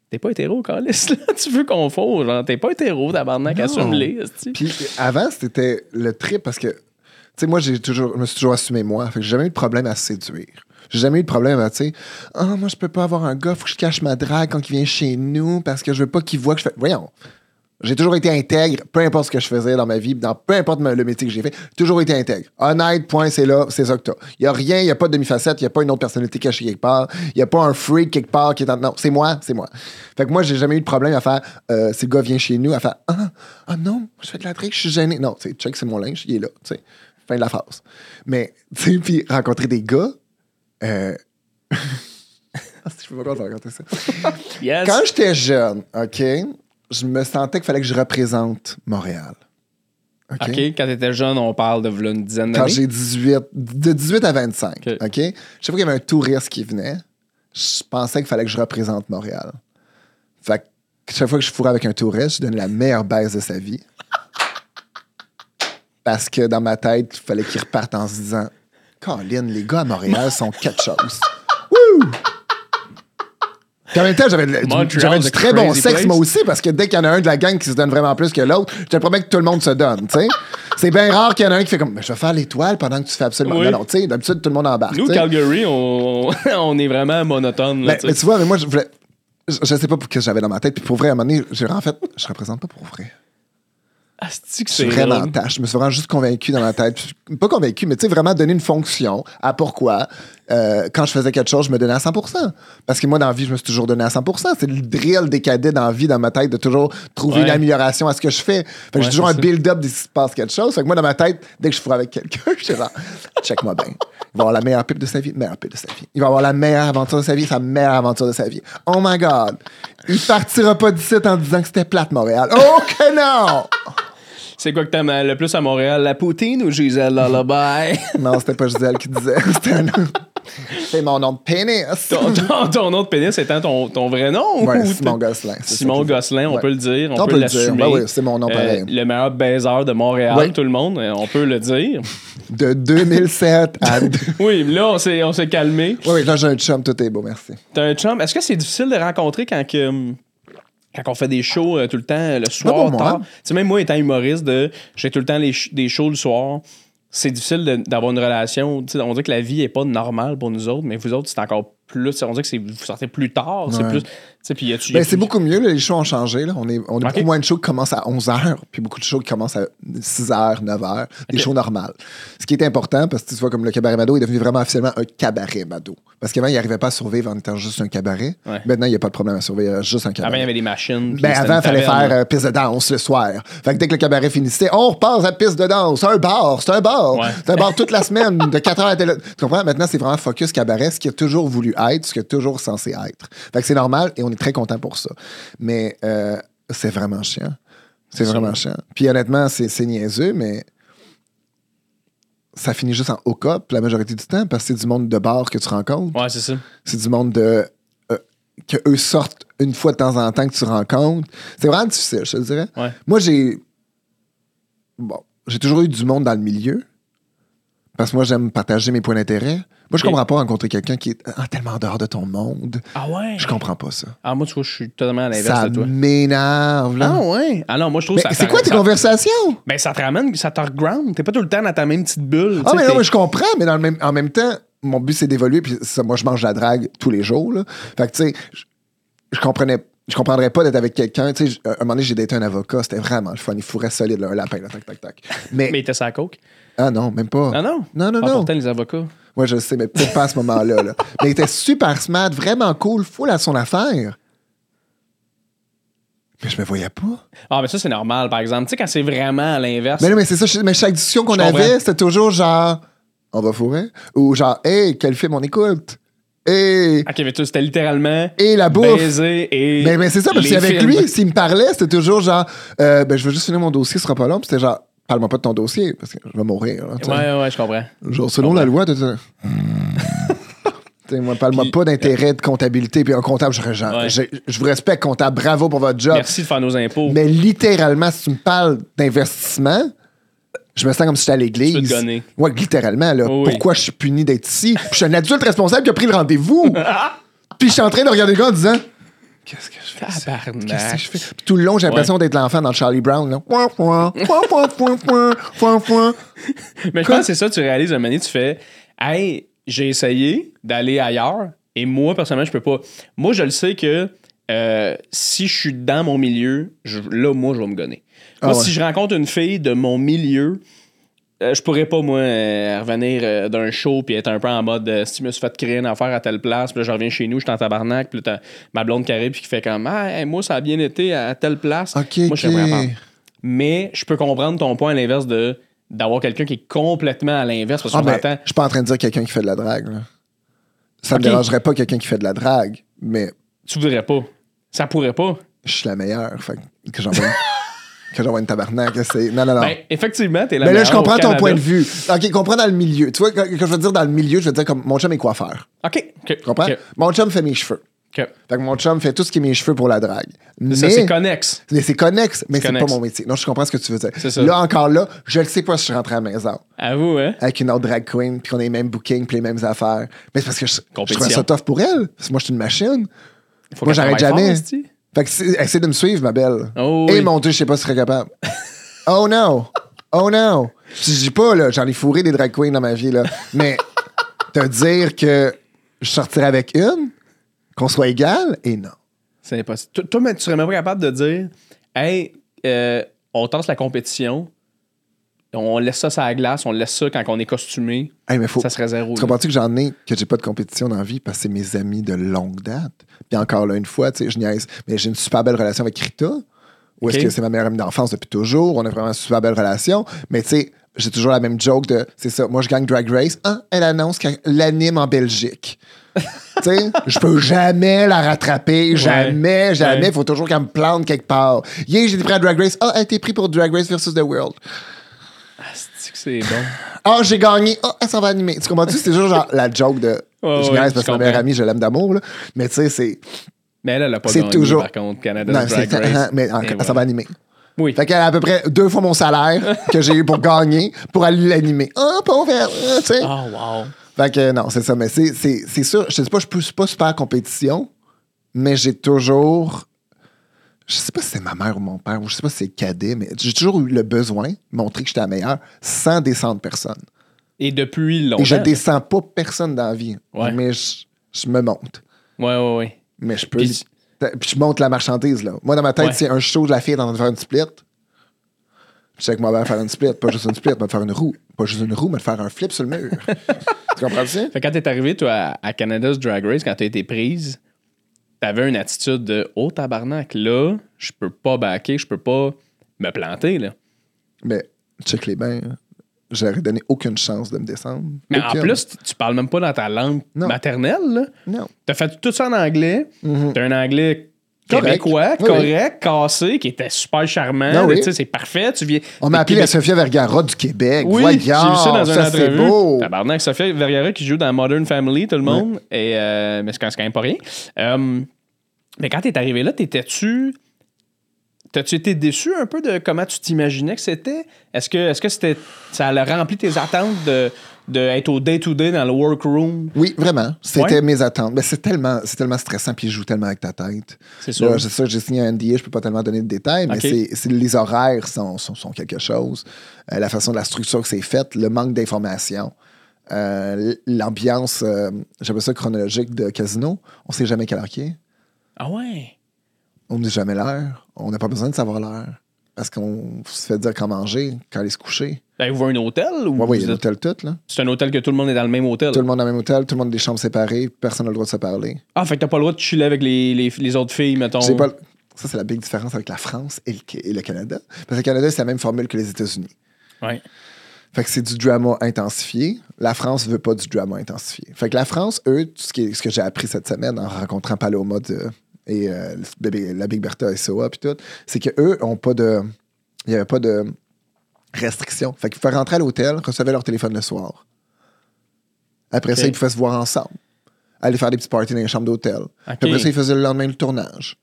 T'es pas hétéro, Carlis, [laughs] là. Tu veux qu'on fasse, genre, t'es pas hétéro, tabarnak, assume-les. Puis avant, c'était le trip parce que, sais, moi, j'ai toujours, je me suis toujours assumé moi. Fait que j'ai jamais eu de problème à séduire. J'ai jamais eu de problème à, tu sais, ah, moi, je peux pas avoir un gars, faut que je cache ma drague quand il vient chez nous parce que je veux pas qu'il voit que je fais. Voyons. J'ai toujours été intègre, peu importe ce que je faisais dans ma vie, dans peu importe le métier que j'ai fait, toujours été intègre. Honnête, point, c'est là, c'est ça que t'as. Il y a rien, il y a pas de demi-facette, il y a pas une autre personnalité cachée quelque part, il y a pas un freak quelque part qui est en... Non, c'est moi, c'est moi. Fait que moi, j'ai jamais eu de problème à faire, euh, si le gars vient chez nous, à faire, ah, ah non, je fais de la drague, je suis gêné. Non, tu check, c'est mon linge, il est là, tu sais. Fin de la phase. Mais, tu sais, puis rencontrer des gars, euh... [laughs] Ah, je peux pas raconter ça. Yes. Quand j'étais jeune, OK, je me sentais qu'il fallait que je représente Montréal. OK? Quand t'étais jeune, on parle de v'là une dizaine Quand d'années. j'ai 18, de 18 à 25, OK. OK? Chaque fois qu'il y avait un touriste qui venait, je pensais qu'il fallait que je représente Montréal. Fait que chaque fois que je fourrais avec un touriste, je donnais la meilleure baisse de sa vie. Parce que dans ma tête, il fallait qu'il reparte en se disant Colin, les gars à Montréal sont quelque chose. [laughs] Wouh! En même temps, j'avais, du- très bon sexe, place. moi aussi, parce que dès qu'il y en a un de la gang qui se donne vraiment plus que l'autre, je te promets que tout le monde se donne, tu sais. C'est bien rare qu'il y en a un qui fait comme, je vais faire l'étoile pendant que tu fais absolument. Oui. Non, tu sais, d'habitude, tout le monde embarque. Nous. Calgary, on, [laughs] on est vraiment monotone. Là, mais sais. tu vois, mais moi, je voulais. Je, je sais pas pour que j'avais dans ma tête. Puis pour vrai, à un moment donné, j'ai en fait, je représente pas pour vrai. Je suis vraiment drôle. tâche. Je me suis vraiment juste convaincu dans ma tête. Pas convaincu, mais tu sais, vraiment donner une fonction à pourquoi. euh, quand je faisais quelque chose, je me donnais à 100% Parce que moi, dans la vie, je me suis toujours donné à 100% C'est le drill des cadets dans la vie, dans ma tête, de toujours trouver une Ouais. amélioration à ce que je fais. Fait que Ouais, j'ai toujours un build-up dès qu'il se passe quelque chose. Fait que moi, dans ma tête, dès que je fourre avec quelqu'un, [laughs] je suis genre, check-moi bien. Il va avoir la meilleure pipe de sa vie, meilleure pipe de sa vie. Il va avoir la meilleure aventure de sa vie, sa meilleure aventure de sa vie. Oh my God. Il partira pas d'ici en disant que c'était plate, Montréal. Oh que non! C'est quoi que t'aimes euh, le plus à Montréal, la poutine ou Gisèle Lullaby? [laughs] Non, c'était pas Gisèle qui disait. [laughs] C'était un autre. C'est mon nom de pénis. ton, ton, ton nom de pénis étant ton, ton vrai nom? Ouais, ou Simon Gosselin. Simon. Gosselin, on Ouais. peut le dire, on, On peut, peut le dire. l'assumer. Ben oui, c'est mon nom pareil. le meilleur baiser de Montréal, Oui. tout le monde, euh, on peut le dire. De 2007 à. [laughs] oui, Oui, mais là, on s'est, on s'est calmé. oui, là, j'ai un chum, tout est beau, merci. T'as un chum. Est-ce que c'est difficile de rencontrer quand, que, hum, quand on fait des shows euh, tout le temps, euh, le soir, moi. tard? Tu sais, même moi, étant humoriste, de, j'ai tout le temps les des shows le soir. C'est difficile de- d'avoir une relation. Tu sais, on dit que la vie est pas normale pour nous autres, mais vous autres, c'est encore plus. On dit que c'est, vous sortez plus tard. C'est Ouais. plus. Puis Ben, c'est beaucoup mieux, là, les shows ont changé. Là. On est, on a beaucoup moins de shows qui commencent à 11h, puis beaucoup de shows qui commencent à 6h, 9h, des shows normales. Ce qui est important, parce que tu vois, comme le cabaret Mado est devenu vraiment officiellement un cabaret Mado. Parce qu'avant, il n'arrivait pas à survivre en étant juste un cabaret. Ouais. Maintenant, il n'y a pas de problème à survivre, a juste un cabaret. Avant, il y avait des machines. Ben, avant, il fallait faire euh, piste de danse le soir. Fait que dès que le cabaret finissait, on repasse à piste de danse. Un bar, c'est un bar. Ouais. C'est un bar toute la semaine, de 4 heures à télé. Tu comprends? Maintenant, c'est vraiment focus cabaret, ce qui a toujours voulu être, ce qui est toujours censé être. Fait que c'est normal et on est très content pour ça. Mais euh, c'est vraiment chiant. C'est vraiment chiant. Puis honnêtement, c'est niaiseux, mais ça finit juste en hook-up la majorité du temps parce que c'est du monde de bar que tu rencontres. Ouais, c'est ça. C'est du monde de. euh, que eux sortent une fois de temps en temps que tu rencontres. C'est vraiment difficile, je te dirais. Ouais. Moi, j'ai. Bon, j'ai toujours eu du monde dans le milieu. Parce que moi, j'aime partager mes points d'intérêt. Moi, je comprends pas rencontrer quelqu'un qui est ah, tellement en dehors de ton monde. Ah ouais? Je comprends pas ça. Ah, moi, tu vois, je suis totalement à l'inverse Ça de toi. m'énerve, là. Ah ouais? Ah non, moi, je trouve Mais ça. c'est ça- quoi tes ça- conversations? Ben, ça te ramène, ça te reground. T'es pas tout le temps dans ta même petite bulle. Ah, mais non, mais je comprends, mais dans le même, en même temps, mon but, c'est d'évoluer. Puis ça, moi, je mange la drague tous les jours. Là. Fait que, tu sais, je, je comprenais. Je comprendrais pas d'être avec quelqu'un. Tu sais, un moment donné, j'ai daté un avocat. C'était vraiment le fun. Il fourrait solide, là, un lapin, là, tac, tac, tac. Mais. Mais il était sa coke. Ah non, même pas. Ah non? Non, non, Ah, non. Pourtant, les avocats. Moi, je sais, mais peut-être pas à ce moment-là. Là. [laughs] Mais il était super smart, vraiment cool, full à son affaire. Mais je me voyais pas. Ah, mais ça, c'est normal, par exemple. Tu sais, quand c'est vraiment à l'inverse. Mais non, mais c'est ça. Mais chaque discussion qu'on avait, c'était toujours genre, on va fourrer? Ou genre, hey, quel film on écoute? Hey, Ok, mais c'était littéralement. et la bouffe. Baiser et. Mais, mais c'est ça, parce qu'avec films. lui, s'il me parlait, c'était toujours genre, euh, ben, je veux juste finir mon dossier, ce sera pas long. Puis c'était genre, parle-moi pas de ton dossier, parce que je vais mourir. là. Ouais, ouais, je comprends. Genre, selon la loi, [laughs] tu sais. Tu moi, parle-moi pas d'intérêt de comptabilité, puis un comptable, je, genre, Ouais. je, je vous respecte, comptable, bravo pour votre job. Merci de faire nos impôts. Mais littéralement, si tu me parles d'investissement, je me sens comme si j'étais à l'église. Tu veux te gonner. Ouais, littéralement, là. Oui. Pourquoi je suis puni d'être ici? Puis je suis un adulte responsable qui a pris le rendez-vous. [laughs] puis je suis en train de regarder le gars en disant Qu'est-ce que je fais? Qu'est-ce que je fais? Puis tout le long, j'ai l'impression d'être l'enfant dans Charlie Brown. Là. Point, point, point, point, point, point, point, point. [laughs] Mais je pense que c'est ça, tu réalises un moment donné, tu fais Hey, j'ai essayé d'aller ailleurs et moi, personnellement, je peux pas. Moi, je le sais que euh, si je suis dans mon milieu, je- là, moi, je vais me gonner. Moi, Ah ouais. si je rencontre une fille de mon milieu, euh, je pourrais pas, moi, euh, revenir euh, d'un show puis être un peu en mode si je me suis fait créer une affaire à telle place, puis là, je reviens chez nous, je suis en tabarnak, puis là, t'as ma blonde qui arrive puis qui fait comme Ah, hey, moi, ça a bien été à telle place. OK, moi, OK. je capable. Mais je peux comprendre ton point à l'inverse de d'avoir quelqu'un qui est complètement à l'inverse parce Ah, qu'on ben, je suis pas en train de dire quelqu'un qui fait de la drague. là. Ça me dérangerait pas quelqu'un qui fait de la drague, mais Tu voudrais pas. Ça pourrait pas. je suis la meilleure. Fait que j'envoie [laughs] que j'envoie une tabarnak. c'est- Non, non, non. Ben, effectivement, t'es la Mais là, je comprends ton point de vue. OK, comprends dans le milieu. Tu vois, quand, quand je veux dire dans le milieu, je veux dire comme mon chum est coiffeur. OK. OK. Tu comprends? Mon chum fait mes cheveux. OK. Fait que mon chum fait tout ce qui est mes cheveux pour la drague. Mais Ça, c'est connexe. mais c'est connexe, mais c'est pas mon métier. Non, je comprends ce que tu veux dire. C'est ça. Là, encore là, je ne sais pas si je suis rentré à la maison Avoue, hein? avec une autre drag queen, puis qu'on a les mêmes bookings, puis les mêmes affaires. Mais c'est parce que je, je trouve ça tough pour elle. Parce que moi, je suis une machine. Faut Moi, j'arrête jamais. fort. Fait que essaie de me suivre, ma belle. Oh, Et oui. mon Dieu, je sais pas si je serais capable. oh no! Oh no! Je dis pas, là, j'en ai fourré des drag queens dans ma vie, là. Mais te dire que je sortirais avec une, qu'on soit égal, et non. C'est impossible. Toi, tu serais même pas capable de dire Hey, euh, on tasse la compétition, on laisse ça sur la glace, on laisse ça quand on est costumé, Hey, mais faut, ça serait zéro. Tu là. comprends-tu que j'en ai, que j'ai pas de compétition dans la vie parce que c'est mes amis de longue date? Puis encore là, une fois, tu sais, je niaise, mais j'ai une super belle relation avec Rita. Ou est-ce que c'est ma meilleure amie d'enfance depuis toujours? On a vraiment une super belle relation. Mais tu sais, j'ai toujours la même joke de, c'est ça, moi je gagne Drag Race. Ah, elle annonce qu'elle l'anime en Belgique. [laughs] tu sais, je peux jamais la rattraper, jamais, jamais. Ouais. Il faut toujours qu'elle me plante quelque part. Hier, j'ai été pris à Drag Race. Ah, elle a été pris pour Drag Race versus The World. C'est bon. Ah, j'ai gagné. Ah, elle s'en va animer. Tu comprends-tu? C'est toujours genre la joke de. Ouais, je je parce que ma meilleure amie, je l'aime d'amour, là. Mais tu sais, c'est. Mais elle, elle a pas C'est gagné, toujours- par contre, Canada Non, Drag c'est. Race. [laughs] Mais en- elle s'en va animer. Oui. Fait qu'elle a à peu près deux fois mon salaire que j'ai eu pour gagner pour aller l'animer. Ah, pauvre elle, tu sais. Oh, wow. Fait que non, c'est ça. Mais c'est, c'est, c'est sûr, je te dis pas, je suis pas super compétition, mais j'ai toujours. Je sais pas si c'est ma mère ou mon père, ou je sais pas si c'est le cadet, mais j'ai toujours eu le besoin de montrer que j'étais la meilleure sans descendre personne. Et depuis longtemps. Et je descends pas personne dans la vie, Ouais. mais je, je me monte. Ouais, ouais, ouais. Mais je peux. Puis- Puis, je monte la marchandise, là. Moi, dans ma tête, Ouais. c'est un show de la fille en train de faire une split. Je sais que moi, ben faire une split, pas juste une split, mais faire une roue. Pas juste une roue, mais faire un flip sur le mur. [laughs] tu comprends ça? Fait que quand t'es arrivé, toi, à, à Canada's Drag Race, quand t'as été prise, t'avais une attitude de Oh tabarnak, là, je peux pas backer, je peux pas me planter, là. Mais check les bains. J'aurais donné aucune chance de me descendre. Mais en plus, tu- tu parles même pas dans ta langue Non. maternelle, là. Non. T'as fait tout ça en anglais. T'as un anglais Correct. québécois, Oui, correct, cassé, qui était super charmant. Oui. C'est parfait. Tu viens. On m'a appelé la Québec- Sofia Vergara du Québec. Oui, j'ai vu ça dans une ça, c'est entrevue. beau. Tabarnak, Sophia Vergara qui joue dans Modern Family, tout le monde. Et, euh, mais c'est quand, c'est quand même pas rien. Euh, mais quand t'es arrivé là, t'étais-tu. T'as-tu été déçu un peu de comment tu t'imaginais que c'était? Est-ce que, est-ce que c'était, ça a rempli tes attentes de, de être au day-to-day dans le workroom? Oui, vraiment. C'était Ouais. mes attentes. Mais c'est tellement, tellement stressant, puis il joue tellement avec ta tête. C'est sûr. Là, c'est sûr, j'ai signé un NDA, je peux pas tellement donner de détails, mais c'est, les horaires sont, sont, sont quelque chose. Euh, la façon de la structure que c'est faite, le manque d'informations, euh, l'ambiance, euh, j'appelle ça chronologique de casino. On sait jamais quelle heure qu'il est. Ah ouais? On ne dit jamais l'heure. On n'a pas besoin de savoir l'heure. Parce qu'on se fait dire quand manger, quand aller se coucher. Ben, vous un hôtel? Ou Oui, oui, il y vous a êtes- l'hôtel tout, là. C'est un hôtel que tout le monde est dans le même hôtel. Tout le monde dans le même hôtel, tout le monde des chambres séparées, personne n'a le droit de se parler. Ah, fait que t'as pas le droit de chiller avec les, les, les autres filles, mettons. J'ai pas Ça, c'est la big différence avec la France et le, et le Canada. Parce que le Canada, c'est la même formule que les États-Unis. Ouais. Fait que c'est du drama intensifié. La France veut pas du drama intensifié. Fait que la France, eux, ce, qui est- ce que j'ai appris cette semaine en rencontrant Paloma de- et euh, la Big Bertha et Soa puis tout, c'est que eux ont pas de. Il n'y avait pas de restrictions. Fait qu'ils pouvaient rentrer à l'hôtel, recevaient leur téléphone le soir. Après ça, ils pouvaient se voir ensemble. Aller faire des petits parties dans les chambres d'hôtel. Après ça, ils faisaient le lendemain le tournage.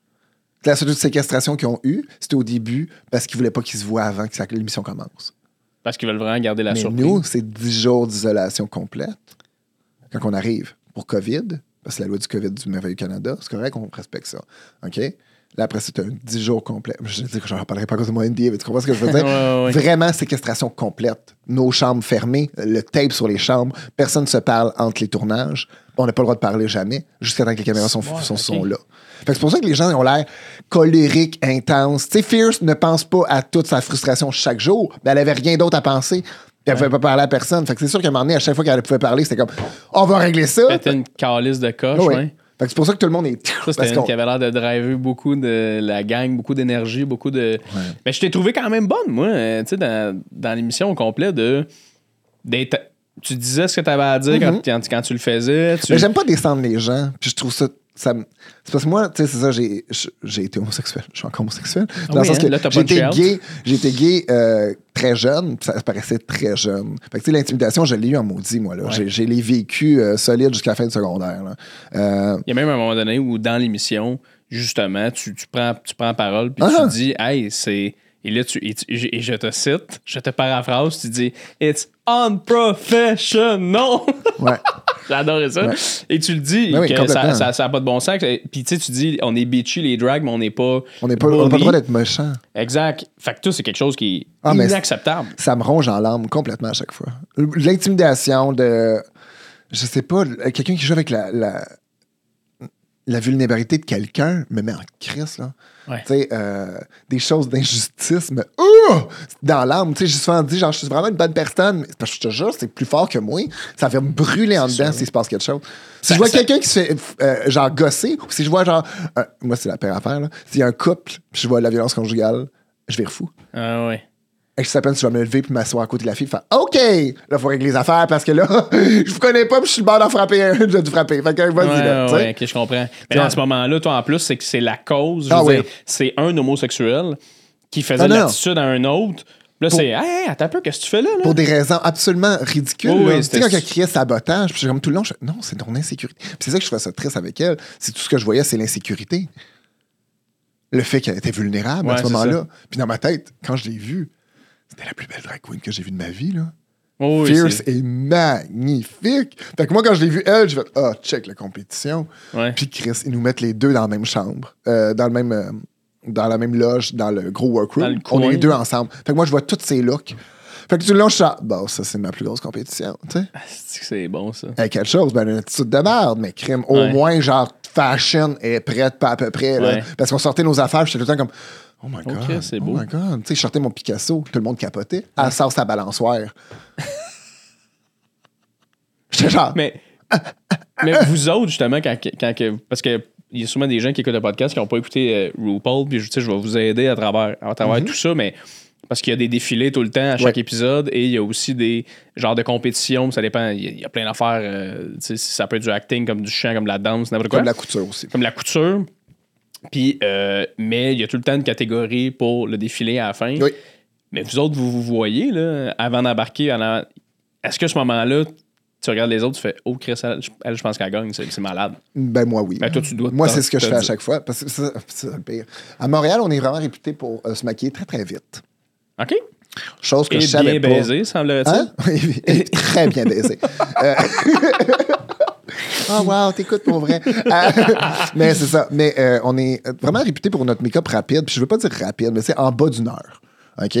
La seule séquestration qu'ils ont eue, c'était au début parce qu'ils voulaient pas qu'ils se voient avant que l'émission commence. Parce qu'ils veulent vraiment garder la Mais surprise. nous, c'est 10 jours d'isolation complète. Quand on arrive pour COVID, parce que la loi du COVID du Merveilleux Canada, c'est correct qu'on respecte ça. OK? Là, après, c'est un 10 jours complet. Je dis que je n'en parlerai pas à cause de mon NDA, mais tu comprends ce que je veux dire? [laughs] Ouais, ouais, ouais. Vraiment séquestration complète. Nos chambres fermées, le tape sur les chambres, personne ne se parle entre les tournages. On n'a pas le droit de parler jamais, jusqu'à temps que les caméras sont, Ouais, sont, là. C'est pour ça que les gens ont l'air colériques, intenses. Tu sais, Fierce ne pense pas à toute sa frustration chaque jour, mais elle avait rien d'autre à penser. Puis elle ne pouvait pas parler à personne. Fait que c'est sûr qu'à un moment donné, à chaque fois qu'elle pouvait parler, c'était comme on va régler ça. Péter une calice de coche, Ouais. Fait que c'est pour ça que tout le monde est. Ça, parce c'était une qui avait l'air de driver beaucoup de la gang, beaucoup d'énergie, beaucoup de. Mais je t'ai trouvé quand même bonne, moi, euh, tu sais, dans, dans l'émission au complet de. Tu disais ce que tu avais à dire quand, quand, quand tu le faisais. Tu... Mm-hmm. Mais j'aime pas descendre les gens. Puis je trouve ça. Ça c'est parce que moi, tu sais, c'est ça, j'ai, j'ai été homosexuel. Je suis encore homosexuel. Dans le sens hein? que child? gay, été gay euh, très jeune, ça paraissait très jeune. Fait que tu sais, l'intimidation, je l'ai eu en maudit, moi. Là. Ouais. J'ai, les vécus euh, solides jusqu'à la fin du secondaire. là. Euh, Il y a même un moment donné où, dans l'émission, justement, tu, tu prends, tu prends parole puis Ah. tu dis, hey, c'est. Et là, tu, et, tu- et je te cite, je te paraphrase, tu dis, It's unprofessional. ouais. J'adorais ça. Ouais. Et tu le dis, Ben oui, que complètement. ça, ça, ça pas de bon sens. Puis tu sais, tu dis, on est bitchy les drags, mais on n'est pas. On n'est pas, on n'a pas le droit d'être méchant. Exact. Fait que tout, c'est quelque chose qui est Ah, inacceptable. Ça me ronge en l'âme complètement à chaque fois. L'intimidation de. Je sais pas, quelqu'un qui joue avec la. la- la vulnérabilité de quelqu'un me met en crise, là. Ouais. Tu sais, euh, des choses d'injustice, mais oh! dans l'âme. Tu sais, j'ai souvent dit, genre, je suis vraiment une bonne personne. Mais parce que je te jure, c'est plus fort que moi. Ça va me brûler en dedans s'il se passe quelque chose. Si Ça- je vois ça- quelqu'un qui se fait, euh, genre, gosser, ou si je vois, genre, un- moi, c'est la pire affaire, là. S'il y a un couple, puis je vois la violence conjugale, je vais fou. Ah ouais. Je sais à peine si je vais me lever puis m'asseoir à côté de la fille, faire OK, là, faut régler les affaires parce que là, [laughs] je vous connais pas puis je suis le bord d'en frapper un, [laughs] de te frapper. Fait que vas-y, Ouais, là, tu ouais, sais. ok, je comprends. Mais là, à ce moment-là, toi, en plus, c'est que c'est la cause. Je Ah oui. c'est un homosexuel qui faisait Ah, l'attitude à un autre. Là, c'est Hey, attends un peu, qu'est-ce que tu fais là? là? Pour des raisons absolument ridicules. Oui, tu sais, quand elle criait sabotage, puis je comme tout le long, je non, c'est ton insécurité. Puis c'est ça que je trouvais ça triste avec elle. C'est tout ce que je voyais, c'est l'insécurité. Le fait qu'elle était vulnérable à ce moment-là. Puis dans ma tête, quand je l'ai vue, c'était la plus belle drag queen que j'ai vue de ma vie, là. Oh, oui, Fierce et magnifique. Fait que moi, quand je l'ai vue, elle, j'ai fait Ah, check la compétition. Ouais. Puis Chris, ils nous mettent les deux dans la même chambre, euh, dans le même. euh, dans la même loge, dans le gros workroom. Le On est les deux ensemble. Fait que moi, je vois tous ces looks. Fait que tout le je suis bon, ça, c'est ma plus grosse compétition, tu sais. Ah, c'est bon, ça? Quelque chose, ben, une attitude de merde, mais crime, au Ouais. moins, genre, fashion est prête, pas à peu près, là. Ouais. Parce qu'on sortait nos affaires, j'étais tout le temps comme, oh my god. Ok, c'est oh beau. my god. Tu sais, je sortais mon Picasso, tout le monde capotait. Elle sort sa balançoire. [laughs] J'étais genre, Mais, [laughs] mais vous autres, justement, quand, quand que- parce que il y a souvent des gens qui écoutent le podcast qui n'ont pas écouté euh, RuPaul, puis je, je vais vous aider à travers, à travers tout ça, mais parce qu'il y a des défilés tout le temps à chaque. Ouais. épisode et il y a aussi des genres de compétitions, ça dépend, il y a, il y a plein d'affaires, euh, tu sais, ça peut être du acting, comme du chant, comme de la danse, n'importe quoi. comme la couture aussi. comme la couture. Puis, euh, mais il y a tout le temps une catégorie pour le défilé à la fin. Oui. Mais vous autres, vous vous voyez, là, avant d'embarquer, en- est-ce que ce moment-là, tu regardes les autres, tu fais Oh, Chris, elle, je- elle, je pense qu'elle gagne, c'est malade. Ben, moi, oui. Ben, toi, tu dois Moi, c'est ce que je fais à chaque fois. Parce que c'est le pire. À Montréal, on est vraiment réputé pour euh, se maquiller très, très vite. OK? Chose que Et je savais bien pas. baisé, semblerait-il. Hein? [laughs] Très bien baisé. Euh, [laughs] Oh wow, t'écoutes pour vrai. Euh, [laughs] mais c'est ça. Mais euh, on est vraiment réputé pour notre make-up rapide. Puis je veux pas dire rapide, mais c'est en bas d'une heure. OK?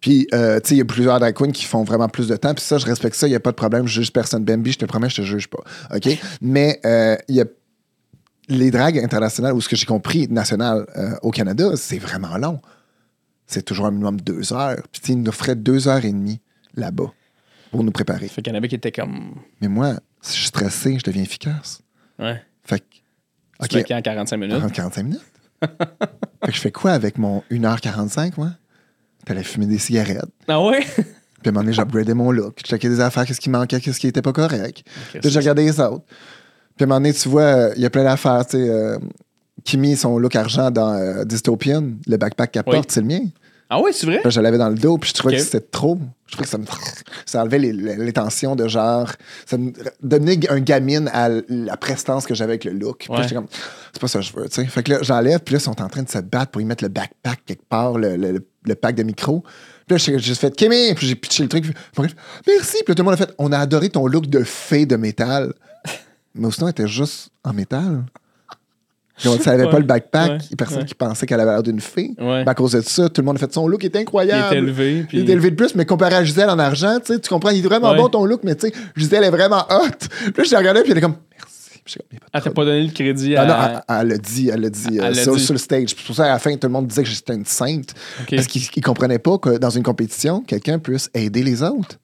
Puis, euh, tu sais, il y a plusieurs drag queens qui font vraiment plus de temps. Puis ça, je respecte ça. Il n'y a pas de problème. Je juge personne. Bambi, je te promets, je te juge pas. OK? Mais euh, il y a les dragues internationales, ou ce que j'ai compris, nationales euh, au Canada, c'est vraiment long. C'est toujours un minimum de deux heures. Puis, tu sais, ils nous offraient deux heures et demie là-bas pour nous préparer. Fait qu'il y en avait qui étaient comme. Mais moi, si je suis stressé, je deviens efficace. Ouais. Fait que. Tu OK, en 45 minutes? 40, 45 minutes. [laughs] fait que je fais quoi avec mon 1h45, moi? T'allais fumer des cigarettes. Ah ouais? [laughs] Puis à un moment donné, j'upgradais mon look. Je checkais des affaires, qu'est-ce qui manquait, qu'est-ce qui était pas correct. Puis j'ai regardé les autres. Puis à un moment donné, tu vois, euh, il y a plein d'affaires. Tu sais, euh, Kimi, son look argent dans euh, Dystopian, le backpack qu'elle Oui. porte, c'est le mien. Ah ouais, c'est vrai? Là, je l'avais dans le dos, puis je trouvais que c'était trop. Je trouvais que ça me. [laughs] Ça enlevait les, les- tensions de genre. Ça me donnait un gamine à la prestance que j'avais avec le look. Ouais. comme, c'est pas ça que je veux, tu sais. Fait que là, j'enlève, puis là, ils sont en train de se battre pour y mettre le backpack quelque part, le, le- le pack de micro. Puis là, j'ai juste fait Kémy, puis j'ai pitché le truc. Puis, puis, merci. Puis là, tout le monde a fait, on a adoré ton look de fée de métal. [laughs] Mais sinon, elle était juste en métal. On ne savait Ouais, pas le backpack. ouais, Il personne ouais. qui pensait qu'elle avait l'air d'une fée. Ben, à cause de ça, tout le monde a fait son look est Il incroyable. est élevé. Puis... Il est élevé de plus, mais comparé à Gisèle en argent, tu comprends, il est vraiment bon ton look, mais tu sais, Gisèle est vraiment hot. Puis là, je l'ai regardé, puis elle est comme, merci. Puis j'étais comme, Y a pas donné le crédit à. Ah non, elle- elle l'a dit, elle l'a dit, euh, Elle l'a sur, dit. sur le stage. Puis C'est pour ça, à la fin, tout le monde disait que j'étais une sainte. Parce qu'ils ne comprenaient pas que dans une compétition, quelqu'un puisse aider les autres.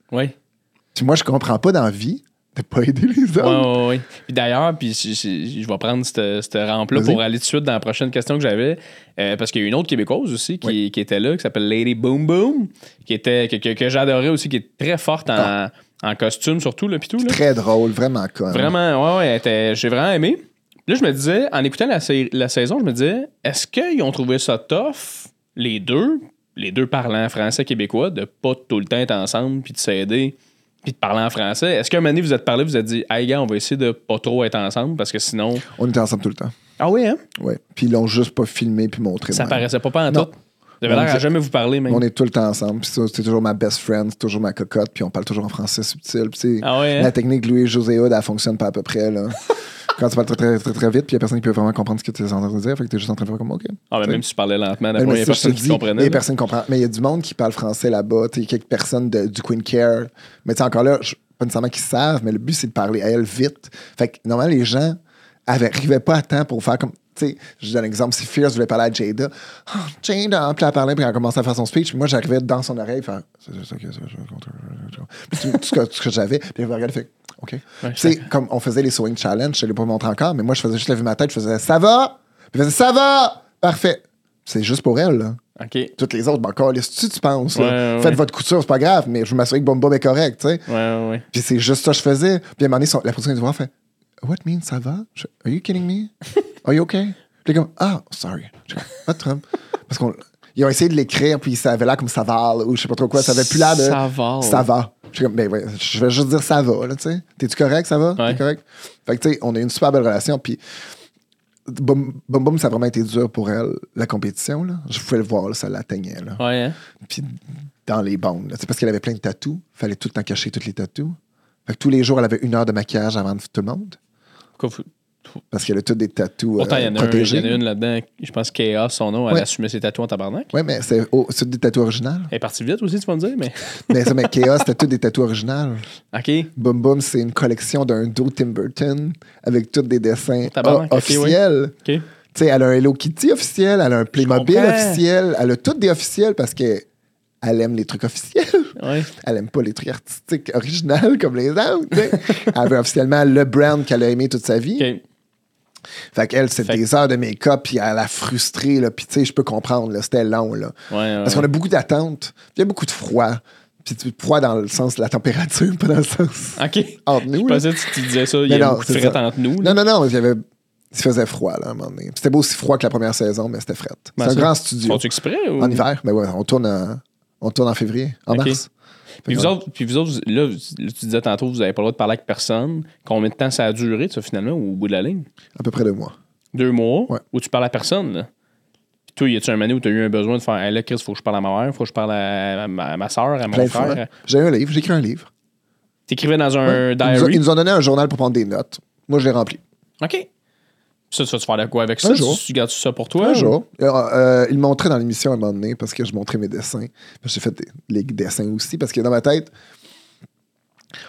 Puis moi, je comprends pas dans la vie de pas aider les autres. ouais, ouais. Puis d'ailleurs, puis je, je- je vais prendre cette, cette rampe-là pour aller tout de suite dans la prochaine question que j'avais. Euh, parce qu'il y a une autre Québécoise aussi qui, qui était là, qui s'appelle Lady Boom Boom, qui était, que, que, que j'adorais aussi, qui est très forte en, en costume, surtout, là, tout. Là. Très drôle, vraiment con. Vraiment, ouais, ouais, j'ai vraiment aimé. Puis Là, je me disais, en écoutant la, la saison, je me disais, est-ce qu'ils ont trouvé ça tough, les deux, les deux parlants français québécois, de pas tout le temps être ensemble, puis de s'aider, puis de parler en français? Est-ce qu'à un moment donné, vous êtes parlé, vous êtes dit, hey gars, on va essayer de pas trop être ensemble, parce que sinon. On était ensemble tout le temps. Ah oui, hein? Ouais. Puis ils l'ont juste pas filmé puis montré. Ça même. paraissait pas pas en Non. tout. Avez l'air à jamais vous parler, même. On est tout le temps ensemble. Puis c'est toujours ma best friend, c'est toujours ma cocotte, puis on parle toujours en français subtil. Puis Ah ouais, hein? La technique Louis-José Hood, elle fonctionne pas à peu près. Là. [laughs] Quand tu parles très, très, très, très vite, puis il y a personne qui peut vraiment comprendre ce que tu es en train de dire, fait que tu es juste en train de faire comme OK. Ah, mais même si tu parlais lentement, il y a personne qui comprenait. Il y a personne qui comprend. Mais il y a du monde qui parle français là-bas. Tu sais, quelques personnes de- du Queen Care. Mais tu encore là, pas nécessairement qu'ils savent, mais le but, c'est de parler à elle vite. Fait que normalement, les gens n'arrivait pas à temps pour faire comme. Tu sais, je donne un exemple. Si Fierce voulait parler à Jada, oh, Jada, puis elle parlait, puis elle a commencé à faire son speech. Puis moi, j'arrivais dans son oreille, faire. C'est ça, ça, je que, que j'avais. Puis elle regardait, fait. OK. Ouais, sais, comme on faisait les Swing Challenge, je ne l'ai pas montré encore, mais moi, je faisais juste lever ma tête, je faisais Ça va? Puis elle faisait Ça va? Parfait. C'est juste pour elle, là. OK. Toutes les autres, ben, encore, tu tu penses? là? Faites votre couture, c'est pas grave, mais je m'assurer que Boom est correct, tu sais. Puis c'est juste ça que je faisais. Puis à un moment donné, la production du voir fait What means ça va? Je- Are you kidding me? Are you okay? Est comme Ah, sorry. Pas de trouble. Parce qu'ils ont essayé de l'écrire, puis ça avait l'air comme ça va, ou je sais pas trop quoi. Ça avait plus l'air de Ça va. Ça va. Comme, ben ouais, je vais juste dire ça va, là, tu sais. T'es-tu correct, ça va? Ouais. T'es correct? Fait que, tu sais, on a eu une super belle relation, puis Boum Boum, Boum, ça a vraiment été dur pour elle, la compétition, là. Je pouvais le voir, là, ça l'atteignait, là. Ouais, hein? Puis dans les bandes. là. C'est parce qu'elle avait plein de tatous. Fallait tout le temps cacher tous les tatous. Fait que tous les jours, elle avait une heure de maquillage avant tout le monde. Pourquoi Parce qu'elle a tous des tatous Pourtant, il y, euh, en a un- il protégés. y en a une là-dedans, je pense Chaos, son nom, elle assumait ses tatouages en tabarnak. Oui, mais c'est oh, des tatous originaux. Elle est partie vite aussi, tu vas me dire, mais. [laughs] mais ça, mais Chaos, c'était tous des tatous originaux. OK. Boom Boom, c'est une collection d'un dos Tim Burton avec tous des dessins officiels. OK. Tu sais, elle a un Hello Kitty officiel, elle a un Playmobil officiel, elle a toutes des officiels parce que elle aime les trucs officiels. Ouais. Elle aime pas les trucs artistiques originaux comme les autres. [laughs] elle veut officiellement le brand qu'elle a aimé toute sa vie. OK. Fait qu'elle, c'est Fait des heures de make-up, puis elle a frustré, là. Puis tu sais, je peux comprendre, là, c'était long, là. Ouais, ouais. Parce qu'on a beaucoup d'attentes, il y a beaucoup de froid. Puis tu- froid dans le sens de la température, [laughs] pas dans le sens OK. entre nous. Je pensais que tu disais ça, il y Mais a non, beaucoup de c'est fret entre nous. Non, non, non, il y avait... Il faisait froid, là, à un moment donné. C'était pas aussi froid que la première saison, mais c'était fret. C'est Ben, un ça, grand studio. Font-tu exprès ou... En hiver, mais ouais, on tourne en, on tourne en février, en mars. Puis vous, autres, puis vous autres, là, tu disais tantôt, vous n'avez pas le droit de parler avec personne. Combien de temps ça a duré, ça, finalement, au bout de la ligne? À peu près deux mois. Deux mois, Ouais. où tu parles à personne, là? Puis toi, y a-tu un moment où tu as eu un besoin de faire, hey, là, Chris, faut que je parle à ma mère, faut que je parle à ma, à ma soeur, à mon Plein frère? J'ai un livre, j'ai écrit un livre. T'écrivais dans un Ouais. Ils, nous, ont- diary? ils nous ont donné un journal pour prendre des notes. Moi, je l'ai rempli. OK. Ça, tu vas-tu faire de quoi avec ça? Un jour. Tu, gardes ça pour toi? Un ou- jour. Euh, euh, il montrait dans l'émission à un moment donné parce que je montrais mes dessins. J'ai fait des, les dessins aussi parce que dans ma tête,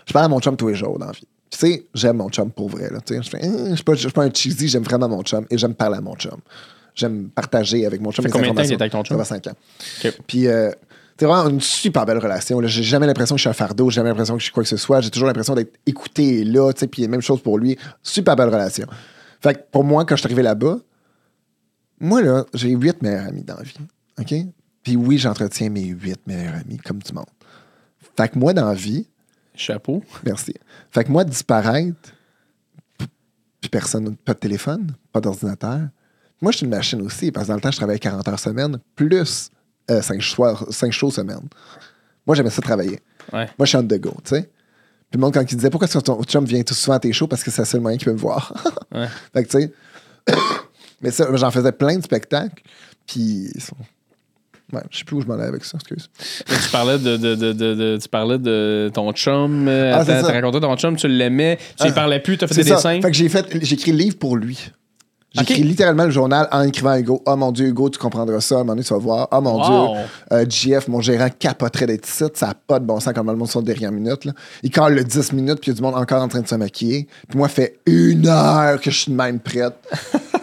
je parle à mon chum tous les jours dans la vie. Tu sais, j'aime mon chum pour vrai. Là, tu sais. je fais, Hein, je suis pas, un cheesy, j'aime vraiment mon chum et j'aime parler à mon chum. J'aime partager avec mon chum Ça fait combien de temps qu'il est avec ton chum? Ça va cinq ans. OK. Puis, euh, c'est vraiment une super belle relation. J'ai jamais l'impression que je suis un fardeau, j'ai jamais l'impression que je suis quoi que ce soit. J'ai toujours l'impression d'être écouté et là, tu sais, puis même chose pour lui. Super belle relation. Fait que pour moi, quand je suis arrivé là-bas, moi, là, j'ai huit meilleurs amis dans la vie. OK? Puis oui, j'entretiens mes huit meilleurs amis, comme du monde. Fait que moi, dans la vie, Chapeau. merci. Fait que moi, disparaître, puis personne, pas de téléphone, pas d'ordinateur. Moi, je suis une machine aussi, parce que dans le temps, je travaillais 40 heures semaine, plus 5 soirs, 5 shows semaine. Moi, j'aimais ça travailler. Ouais. Moi, je suis on the go, tu sais. Puis le monde, quand il disait pourquoi est-ce que ton chum vient tout souvent à tes shows, parce que c'est le seul moyen qu'il peut me voir. Ouais. [laughs] fait que, tu sais. [coughs] Mais ça, j'en faisais plein de spectacles. Puis. Ouais, je sais plus où je m'en allais avec ça, excuse. Tu parlais de, de, de, tu parlais de ton chum. euh, Ah, t'as raconté ton chum, tu l'aimais, tu lui Ah, parlais plus, t'as fait C'est des ça. dessins? Fait que j'ai fait, j'ai écrit le livre pour lui. Écrit littéralement le journal en écrivant à Hugo. Oh mon Dieu, Hugo, tu comprendras ça. À un moment donné, tu vas voir. Oh mon Wow. Dieu, euh, JF, mon gérant, capoterait d'être ici. Ça n'a pas de bon sens comme le monde sont dernière minute. Là. Il colle le 10 minutes, puis il y a du monde encore en train de se maquiller. Puis moi, fait une heure que je suis de même prête. [laughs]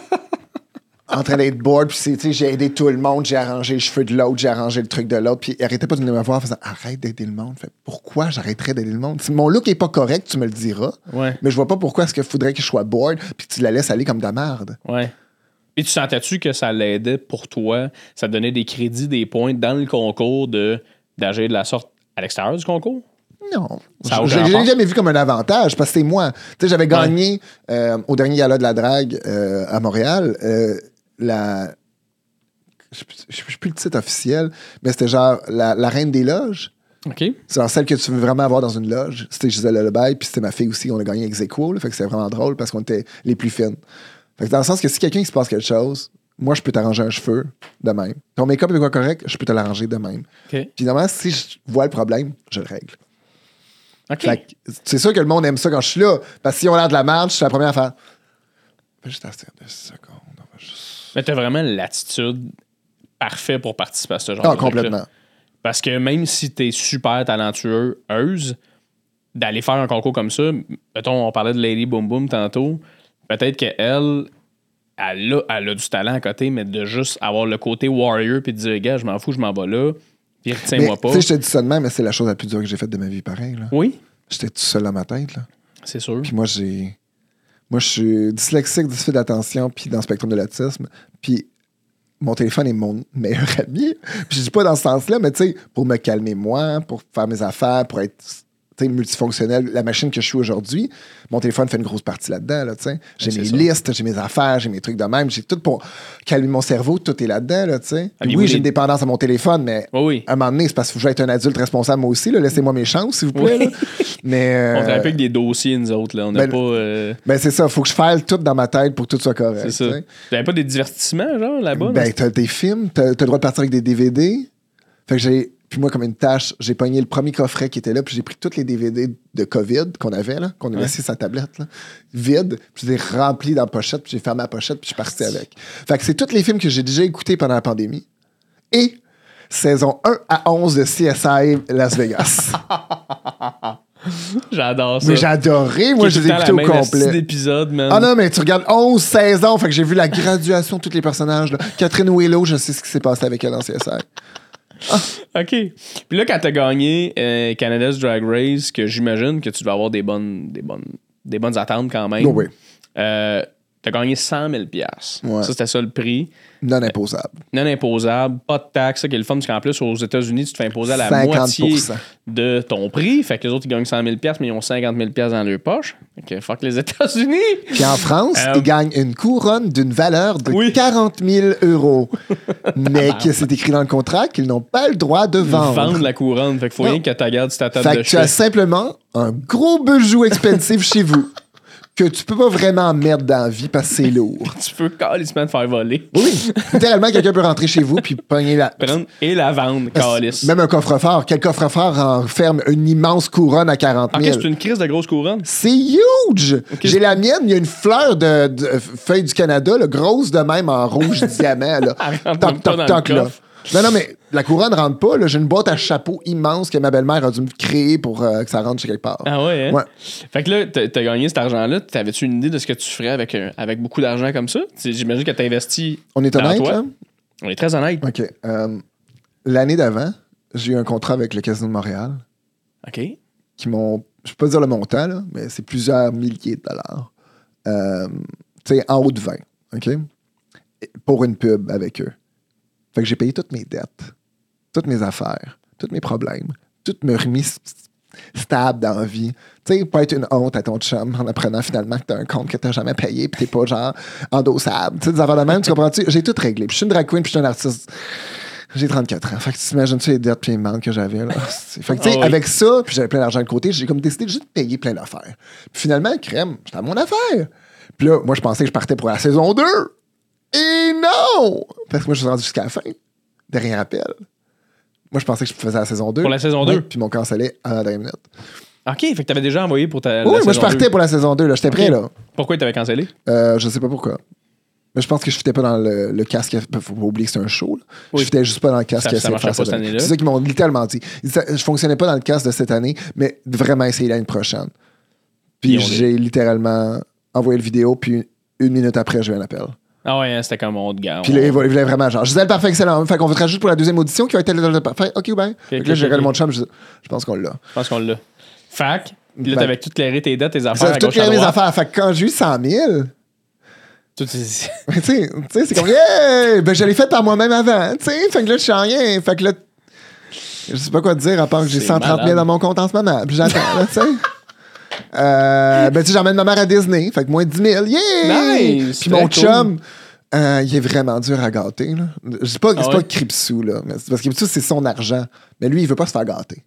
en train d'être bored, puis c'est, tu sais, j'ai aidé tout le monde, j'ai arrangé les cheveux de l'autre, j'ai arrangé le truc de l'autre, puis il arrêtait pas de venir me voir en faisant arrête d'aider le monde. Fait, pourquoi j'arrêterais d'aider le monde? Si mon look est pas correct, tu me le diras. Ouais. Mais je vois pas pourquoi est-ce qu'il faudrait que je sois bored puis que tu la laisses aller comme de la merde. Ouais. Et tu sentais-tu que ça l'aidait pour toi? Ça te donnait des crédits, des points dans le concours de d'agir de la sorte à l'extérieur du concours? Non. Je- l'ai jamais vu comme un avantage parce que c'est moi. Tu sais, j'avais gagné euh, au dernier gala de la drague euh, à Montréal euh, la. Je ne sais plus le titre officiel, mais c'était genre la, la reine des loges. OK. C'est genre celle que tu veux vraiment avoir dans une loge. C'était Gisèle Lebaille, puis c'était ma fille aussi. On a gagné ex aequo, là, fait que c'était vraiment drôle parce qu'on était les plus fines. Fait que dans le sens que si quelqu'un se passe quelque chose, moi, je peux t'arranger un cheveu de même. Ton make-up est quoi correct, je peux te l'arranger de même. OK. Puis normalement, si je vois le problème, je le règle. OK. Fait que c'est sûr que le monde aime ça quand je suis là. Parce que si on a l'air de la je suis la première à faire. Fais juste deux secondes. Mais t'as vraiment l'attitude parfaite pour participer à ce genre Ah, de complètement. Parce que même si t'es super talentueuse, d'aller faire un concours comme ça, mettons, on parlait de Lady Boom Boom tantôt, peut-être qu'elle, elle a, elle a du talent à côté, mais de juste avoir le côté warrior puis de dire, gars, je m'en fous, je m'en vais là, puis retiens-moi tu pas. sais, je te dis ça de même, mais c'est la chose la plus dure que j'ai faite de ma vie, pareil. là. Oui, J'étais tout seul dans ma tête. Là. c'est sûr. Puis moi, j'ai. Moi, je suis dyslexique, difficile d'attention, puis dans le spectre de l'autisme. Puis mon téléphone est mon meilleur [laughs] ami. Puis je dis pas dans ce sens-là, mais tu sais, pour me calmer moi, pour faire mes affaires, pour être multifonctionnel, la machine que je suis aujourd'hui, mon téléphone fait une grosse partie là-dedans. Là, j'ai mes ça. listes, j'ai mes affaires, j'ai mes trucs de même. J'ai tout pour calmer mon cerveau, tout est là-dedans. Là, oui, j'ai une dépendance à mon téléphone, mais Oui, oui. à un moment donné, c'est parce que je sois un adulte responsable moi aussi. Laissez-moi mes chances, s'il vous plaît. Oui. Mais, [laughs] euh, On travaille pas avec des dossiers, nous autres. Là. On n'a ben, pas. euh, ben, c'est ça, faut que je fasse tout dans ma tête pour que tout soit correct. c'est ça. pas des divertissements, genre, là-bas? Ben, t'as des films, t'as t'as le droit de partir avec des DVD. Fait que j'ai. Puis moi, comme une tâche, j'ai pogné le premier coffret qui était là, puis j'ai pris tous les DVD de COVID qu'on avait, là, qu'on a Ouais. laissé sur la tablette, là, vide, puis je les ai remplis dans la pochette, puis j'ai fermé la pochette, puis je suis parti avec. Fait que c'est tous les films que j'ai déjà écoutés pendant la pandémie. Et saison 1 à 11 de CSI Las Vegas. [laughs] J'adore ça. Mais j'ai adoré, moi, je les ai écoutés au complet. d'épisode, man. Ah non, mais tu regardes 11 saisons, fait que j'ai vu la graduation de tous les personnages. là. Catherine Willow, je sais ce qui s'est passé avec elle en CSI. [laughs] OK. Puis là, quand t'as gagné euh, Canada's Drag Race, que j'imagine que tu dois avoir des bonnes, des bonnes, des bonnes attentes quand même. Oh oui. Euh, t'as gagné 100 000 piastres. Ouais. Ça, c'était ça le prix. Non imposable. Non imposable, pas de taxes. Ça qui est le fun, parce qu'en plus, aux États-Unis, tu te fais imposer à la 50 moitié de ton prix. Fait que les autres, ils gagnent 100 000 piastres, mais ils ont 50 000 piastres dans leur poche. Fait que fuck les États-Unis. Puis en France, Euh, ils gagnent une couronne d'une valeur de Oui. 40 000 euros. [laughs] mais que c'est écrit dans le contrat qu'ils n'ont pas le droit de Ils vendre. vendent la couronne. Fait qu'il faut Non. rien que tu gardes sur ta table Fait de que tu as simplement un gros bijou expensive chez vous que tu peux pas vraiment mettre dans la vie parce que c'est lourd. [laughs] Tu peux calissement te faire voler. Oui, littéralement, quelqu'un peut rentrer chez vous puis pogner la... Prendre et la vendre, calice. Même un coffre-fort. Quel coffre-fort renferme une immense couronne à 40 Ok, 000? c'est une crise de grosse couronne. C'est huge! J'ai la mienne, il y a une fleur de, de feuille du Canada, là, grosse de même en rouge [laughs] diamant. Là. Toc, toc, toc, là. coffre. Non, non, mais la couronne rentre pas. J'ai une boîte à chapeau immense que ma belle-mère a dû me créer pour euh, que ça rentre chez quelque part. Ah ouais, hein? Ouais. Fait que là, t'as gagné cet argent-là. T'avais-tu une idée de ce que tu ferais avec, avec beaucoup d'argent comme ça? J'imagine que t'as investi. On est honnête, toi. là? On est très honnête. OK. Euh, L'année d'avant, j'ai eu un contrat avec le Casino de Montréal OK. qui m'ont. Je peux pas dire le montant, là, mais c'est plusieurs milliers de dollars. Euh, tu sais, en haut de 20. OK? Pour une pub avec eux. Fait que j'ai payé toutes mes dettes, toutes mes affaires, tous mes problèmes, tout me remis stable dans la vie. Tu sais, pas être une honte à ton chum en apprenant finalement que t'as un compte que t'as jamais payé puis t'es pas genre endossable. Tu sais, des affaires de même, tu comprends-tu? J'ai tout réglé. Puis je suis une drag queen puis je suis un artiste. J'ai 34 ans. Fait que tu t'imagines-tu les dettes puis les manques que j'avais, là? Fait que, tu sais, Ah oui. avec ça, puis j'avais plein d'argent de côté, j'ai comme décidé de juste payer plein d'affaires. Puis finalement, crème, j'étais à mon affaire. Puis là, moi, je pensais que je partais pour la saison 2. Et non! Parce que moi, je suis rendu jusqu'à la fin. Derrière appel. Moi, je pensais que je faisais la saison 2. Pour la saison Ouais, 2? Puis mon cancellé à la dernière minute. OK, fait que t'avais déjà envoyé pour ta. Oui, moi, je partais 2. pour la saison 2. là. J'étais prêt, là. Pourquoi t'avais cancellé? Euh, je sais pas pourquoi. Mais je pense que je fitais pas dans le, le casque. Faut pas oublier que c'est un show. là. Oui. Je fitais juste pas dans le casque. Ça- ça marchait pas cette année-là. C'est ça qu'ils m'ont littéralement dit. Je fonctionnais pas dans le casque de cette année, mais vraiment essayer l'année prochaine. Puis j'ai littéralement envoyé le vidéo, puis une minute après, j'ai eu un appel. Ah ouais, hein, c'était comme on de gars. Puis là, il voulait vraiment genre, Gisèle Parfait, excellent. Fait qu'on va te rajouter pour la deuxième audition qui va être le parfait. OK, ben. Fait que là, j'ai ok. mon chum, je, je pense qu'on l'a. Je pense qu'on l'a. Fac, là, t'avais tout clairé tes dettes, tes affaires. Toutes gauche, à mes affaires. Fait que quand j'ai eu 100 000, Tout est- [laughs] tu sais, tu sais, c'est comme, yeah! Ben, je l'ai fait par moi-même avant, tu sais. Fait que là, je suis en rien. Fait que là, je sais pas quoi te dire à part que j'ai C'est 130 000 malade. dans mon compte en ce moment. Puis j'attends, là, tu sais. Euh, ben, tu sais, j'emmène ma mère à Disney. Fait que moins 10 000. Yeah! Nice! Puis mon cool. chum, euh, il est vraiment dur à gâter. Là. Je pas, Ah c'est ouais? pas Cripsou, là. Mais parce que Cripsou, c'est son argent. Mais lui, il veut pas se faire gâter.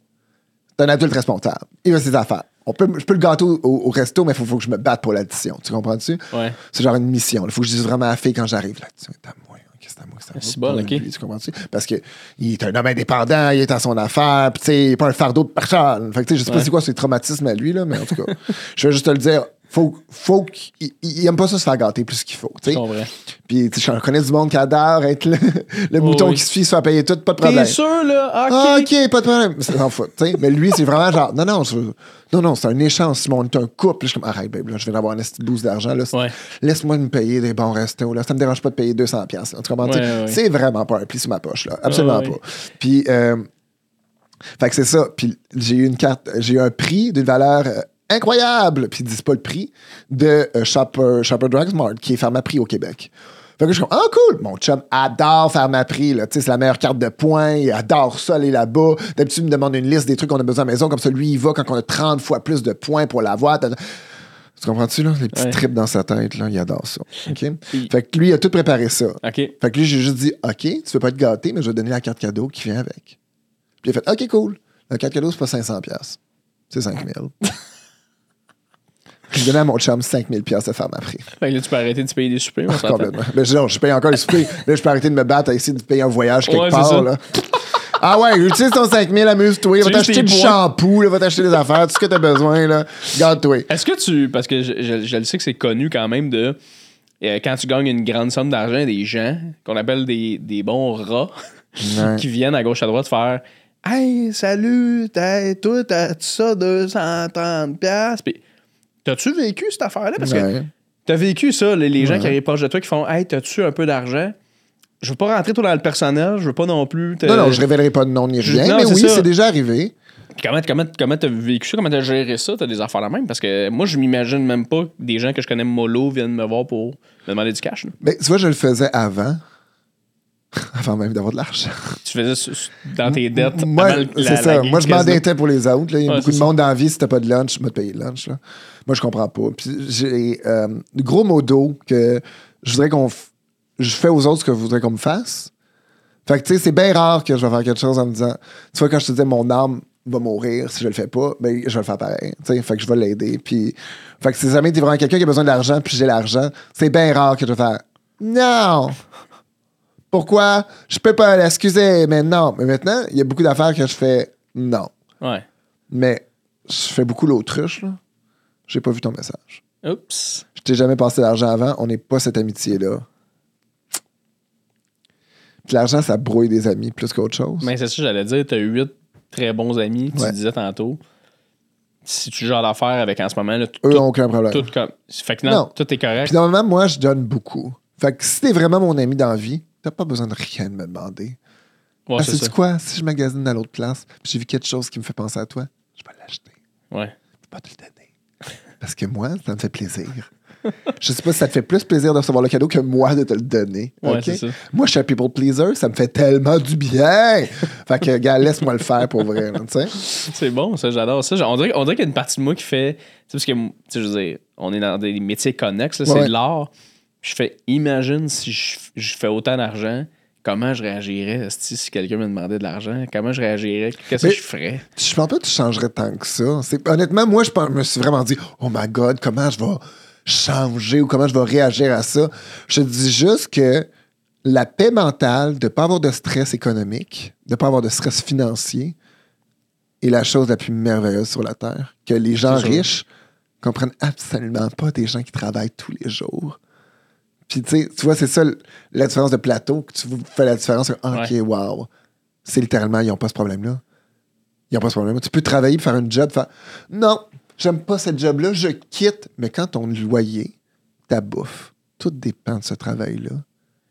C'est un adulte responsable. Il veut ses affaires. On peut, je peux le gâter au, au resto, mais il faut, faut que je me batte pour l'addition. Tu comprends-tu? Ouais. C'est genre une mission. Il faut que je dise vraiment à la fille quand j'arrive. L'addition c'est à moi, c'est à moi. C'est bon, ok. lui, tu comprends-tu? Parce qu'il est un homme indépendant, il est à son affaire, puis tu sais, il est pas un fardeau de personne. Fait que tu sais, je sais pas Ouais. c'est quoi ses traumatismes à lui, là, mais en tout cas, [laughs] je vais juste te le dire. faut, faut qu'il il aime pas ça se faire gâter plus qu'il faut. tu Je sais. comprends. Puis tu sais, j'en connais du monde qui adore être le, [laughs] le Oh, mouton oui. qui se fie, se faire payer tout, pas de problème. T'es sûr, là? Ah, OK. ok, pas de problème. C'est s'en fout, tu sais. Mais lui, c'est vraiment genre, non, non, je- non, non, c'est un échange. Simon, on est un couple. Je suis comme, arrête, babe, là, je viens d'avoir un petit boost d'argent. Ouais. Laisse-moi me payer des bons restos. Là. Ça me dérange pas de payer 200$. piastres, là. Tu comprends? Ouais, Tu sais, ouais. C'est vraiment pas un pli sur ma poche, là. Absolument pas. Puis, euh, fait que c'est ça. Puis, j'ai eu une carte, j'ai eu un prix d'une valeur euh, incroyable. Puis, ils disent pas le prix de euh, Shopper, Shopper Drugs Mart, qui est Pharmaprix au Québec. Fait que je suis comme, ah, cool! Mon chum adore Pharmaprix, là. Tu sais, c'est la meilleure carte de points. Il adore ça, aller là-bas. D'habitude, il me demande une liste des trucs qu'on a besoin à la maison. Comme ça, lui, il va quand on a 30 fois plus de points pour l'avoir. Tu comprends-tu, là? Les petits Ouais. trips dans sa tête, là. Il adore ça. OK? [laughs] Fait que lui, il a tout préparé ça. OK. Fait que lui, j'ai juste dit, OK, tu veux pas être gâté, mais je vais te donner la carte cadeau qui vient avec. Puis il a fait, OK, cool. La carte cadeau, c'est pas 500$. piastres. C'est 5000$. [laughs] J'ai donné à mon chum 5000$ piastres de faire ma prix. Fait que là, tu peux arrêter de payer des soupers. s'entend. Complètement. Mais non, je paye encore les soupers. [laughs] Là, je peux arrêter de me battre à essayer de payer un voyage quelque Ouais, part. Là. Ah ouais, utilise ton 5000, amuse-toi. Va t'acheter du shampoo, va t'acheter des affaires, tout ce que t'as besoin. là. Garde-toi. Est-ce que tu. Parce que je, je- je le sais que c'est connu quand même de. euh, quand tu gagnes une grande somme d'argent, des gens qu'on appelle des, des bons rats [laughs] qui viennent à gauche à droite faire Hey, salut, t'as, toi, t'as ça 230$. piastres? Puis, t'as-tu vécu cette affaire-là? Parce que t'as vécu ça, les, les gens Ouais. qui arrivent proche de toi qui font Hey, t'as-tu un peu d'argent? Je veux pas rentrer toi dans le personnel, je veux pas non plus. Non, non, je révélerai pas de nom ni rien, non, mais oui, c'est déjà arrivé. Puis Comment comment comment t'as vécu ça? Comment t'as géré ça? T'as des affaires la même? Parce que moi, je m'imagine même pas que des gens que je connais mollo viennent me voir pour me demander du cash. là. Mais tu vois, je le faisais avant. [laughs] avant même d'avoir de l'argent. Tu faisais ça dans tes dettes. Moi, c'est ça. Moi, je m'endettais pour les autres. là. Il y a Ouais, beaucoup de ça. monde dans la vie, si t'as pas de lunch, je vais te payer le lunch. là. Moi, je comprends pas. Puis j'ai euh, gros modo que je voudrais qu'on. f- Je fais aux autres ce que je voudrais qu'on me fasse. Fait que, tu sais, c'est bien rare que je vais faire quelque chose en me disant. Tu vois, quand je te disais mon âme va mourir si je le fais pas, ben, je vais le faire pareil. Tu sais, fait que je vais l'aider. Puis. Fait que si jamais t'es vraiment quelqu'un qui a besoin d'argent, puis j'ai l'argent, c'est bien rare que je vais faire. Non! Pourquoi? Je peux pas l'excuser, mais non. Mais maintenant, il y a beaucoup d'affaires que je fais non. Ouais. Mais je fais beaucoup l'autruche, là. J'ai pas vu ton message. Oups. Je t'ai jamais passé l'argent avant. On n'est pas cette amitié-là. Puis l'argent, ça brouille des amis plus qu'autre chose. Mais c'est ça, j'allais dire, t'as huit très bons amis, tu Ouais. disais tantôt. Si tu gères l'affaire avec en ce moment, là, Eux n'ont aucun problème. tout comme. Fait que non, Non. tout est correct. Puis normalement, moi, je donne beaucoup. Fait que si t'es vraiment mon ami dans la vie, t'as pas besoin de rien de me demander. Ouais, ah, c'est ça. quoi? Si je magasine dans l'autre place, puis j'ai vu quelque chose qui me fait penser à toi, je vais l'acheter. Ouais. Je vais pas te le donner. Parce que moi, ça me fait plaisir. je sais pas si ça te fait plus plaisir de recevoir le cadeau que moi de te le donner. Ouais, ça. Moi, je suis un people pleaser, ça me fait tellement du bien. fait que, gars, laisse-moi le faire pour vrai. C'est bon, ça, j'adore ça. On dirait, on dirait qu'il y a une partie de moi qui fait. Tu sais, parce que, tu sais, je veux dire, on est dans des métiers connexes, là, c'est de l'art. Je fais, imagine si je, je fais autant d'argent, comment je réagirais si quelqu'un me demandait de l'argent? Comment je réagirais? Qu'est-ce que je ferais? Je pense pas que tu changerais tant que ça. C'est- Honnêtement, moi, je pense- me suis vraiment dit, oh my God, comment je vais changer ou comment je vais réagir à ça? Je te dis juste que la paix mentale de ne pas avoir de stress économique, de ne pas avoir de stress financier, est la chose la plus merveilleuse sur la Terre. Que les gens riches comprennent absolument pas des gens qui travaillent tous les jours. Puis, tu vois, c'est ça la différence de plateau, que tu fais la différence. OK, Ouais. wow. C'est littéralement, ils n'ont pas ce problème-là. Ils n'ont pas ce problème. Tu peux travailler, faire un job, faire Non, j'aime pas ce job-là, je quitte. Mais quand ton loyer, ta bouffe, tout dépend de ce travail-là.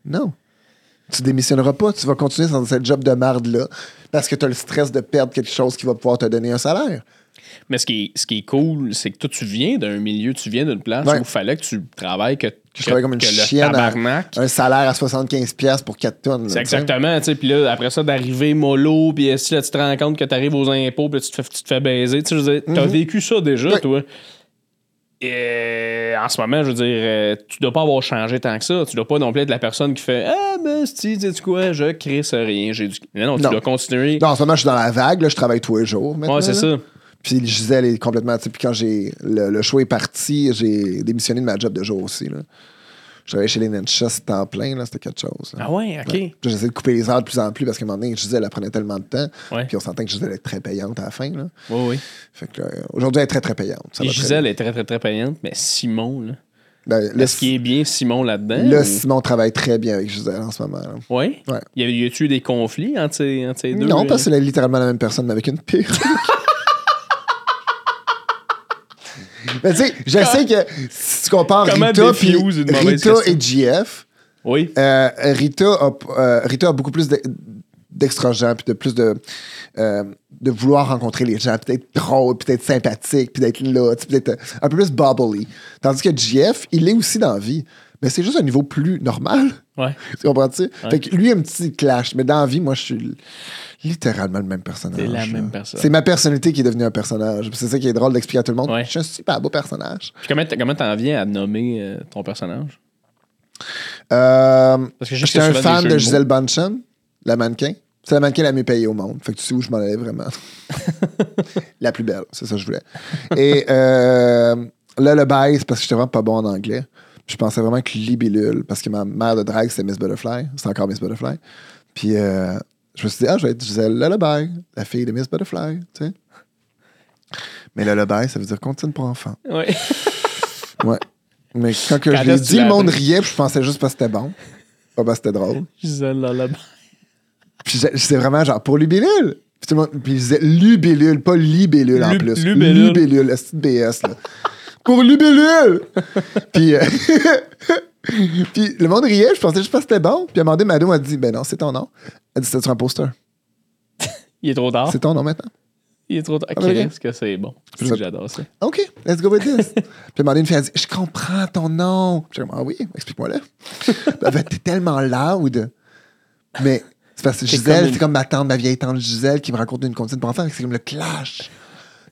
Non. Tu démissionneras pas, tu vas continuer dans ce job de marde-là parce que tu as le stress de perdre quelque chose qui va pouvoir te donner un salaire. Mais ce qui est, ce qui est cool, c'est que toi, tu viens d'un milieu, tu viens d'une place Ouais. où il fallait que tu travailles, que, je travaille comme une que le à-. Un salaire à 75$ piastres pour 4 tonnes. C'est exactement, tu sais. Puis là, après ça, d'arriver mollo, puis si là, tu te rends compte que tu arrives aux impôts, puis tu te fais, tu te fais baiser. Tu sais, t'as vécu ça déjà. Ouais. toi. Et en ce moment, je veux dire, euh, tu dois pas avoir changé tant que ça. Tu dois pas non plus être la personne qui fait Ah, ben, si, tu sais quoi, je crée ça rien. J'ai du... Non, non, tu Non. dois continuer. Non, en ce moment, je suis dans la vague, là, je travaille tous les jours. maintenant, ouais, c'est ça. Puis Gisèle est complètement. tu sais, Puis quand j'ai le, le show est parti, j'ai démissionné de ma job de jour aussi. Là. Je travaillais chez les Ninjas, c'était temps plein, là, c'était quelque chose. là. Ah ouais, OK. Ouais. J'essayais de couper les heures de plus en plus parce qu'à un moment donné, Gisèle, elle prenait tellement de temps. Ouais. Puis on sentait que Gisèle était très payante à la fin. Là. Oui, oui. Fait que, euh, aujourd'hui, elle est très, très payante. Ça Et Gisèle est très, très, très payante, mais Simon, là. Ben, Est-ce qu'il est bien Simon là-dedans? là, ou- Simon travaille très bien avec Gisèle en ce moment. Oui? Ouais? Y a-tu eu des conflits entre ces, entre ces deux? Non, euh? parce que c'est littéralement la même personne, mais avec une pire. [laughs] [laughs] Mais tu sais, je sais que si tu compares Comment Rita, puis une Rita et GF, Oui. euh, Rita, a, euh, Rita a beaucoup plus de- d'extra-gens, puis de plus de, euh, de vouloir rencontrer les gens, puis d'être drôle, puis d'être sympathique, puis d'être là, puis d'être un peu plus bubbly. Tandis que GF, il est aussi dans la vie, mais c'est juste un niveau plus normal. Ouais. [laughs] Tu comprends-tu? Fait que lui, un petit clash, mais dans la vie, moi, je suis littéralement le même personnage. T'es la là. même personne. C'est ma personnalité qui est devenue un personnage. C'est ça qui est drôle d'expliquer à tout le monde. Ouais. Je suis un super beau personnage. Puis comment t'en viens à nommer euh, ton personnage? Euh, J'étais c'est un fan de Gisèle Bunchen, la mannequin. C'est la mannequin la mieux payée au monde. Fait que tu sais où je m'en allais vraiment. [laughs] la plus belle, c'est ça que je voulais. Et euh, là, le bail, c'est parce que j'étais vraiment pas bon en anglais. Je pensais vraiment que Libellule, parce que ma mère de drague, c'était Miss Butterfly. C'est encore Miss Butterfly. Puis euh, je me suis dit, ah, je vais être Gisèle Lullaby, la fille de Miss Butterfly, tu sais. Mais Lullaby, ça veut dire comptine pour enfants. Oui. [laughs] Ouais. Mais quand que Quand je l'ai dit, le monde riait, puis je pensais juste parce que c'était bon. Pas parce que c'était drôle. [laughs] Gisèle là Puis c'est vraiment genre pour Lubellule. Puis tout le monde, puis Lubellule, pas Libellule en Lu- plus. Lubellule. Lubellule, le petit BS, là? Pour Lubellule! [laughs] puis, euh, [laughs] puis le monde riait, je pensais juste pas que c'était bon. Puis à un moment donné, Mado m'a dit, ben non, c'est ton nom. Elle dit, c'est sur un poster. [laughs] Il est trop tard. C'est ton nom maintenant. Il est trop tard. Ah, mais Qu'est-ce que c'est bon? C'est que J'adore ça. OK, let's go with this. puis à un moment donné, une fille a dit, je comprends ton nom. Puis j'ai dit, ah oui, explique-moi-le. Puis elle fait, t'es tellement loud. Mais c'est parce que Gisèle, comme une- c'est comme ma tante, ma vieille tante Gisèle qui me raconte une comptine pour enfants. C'est comme le clash.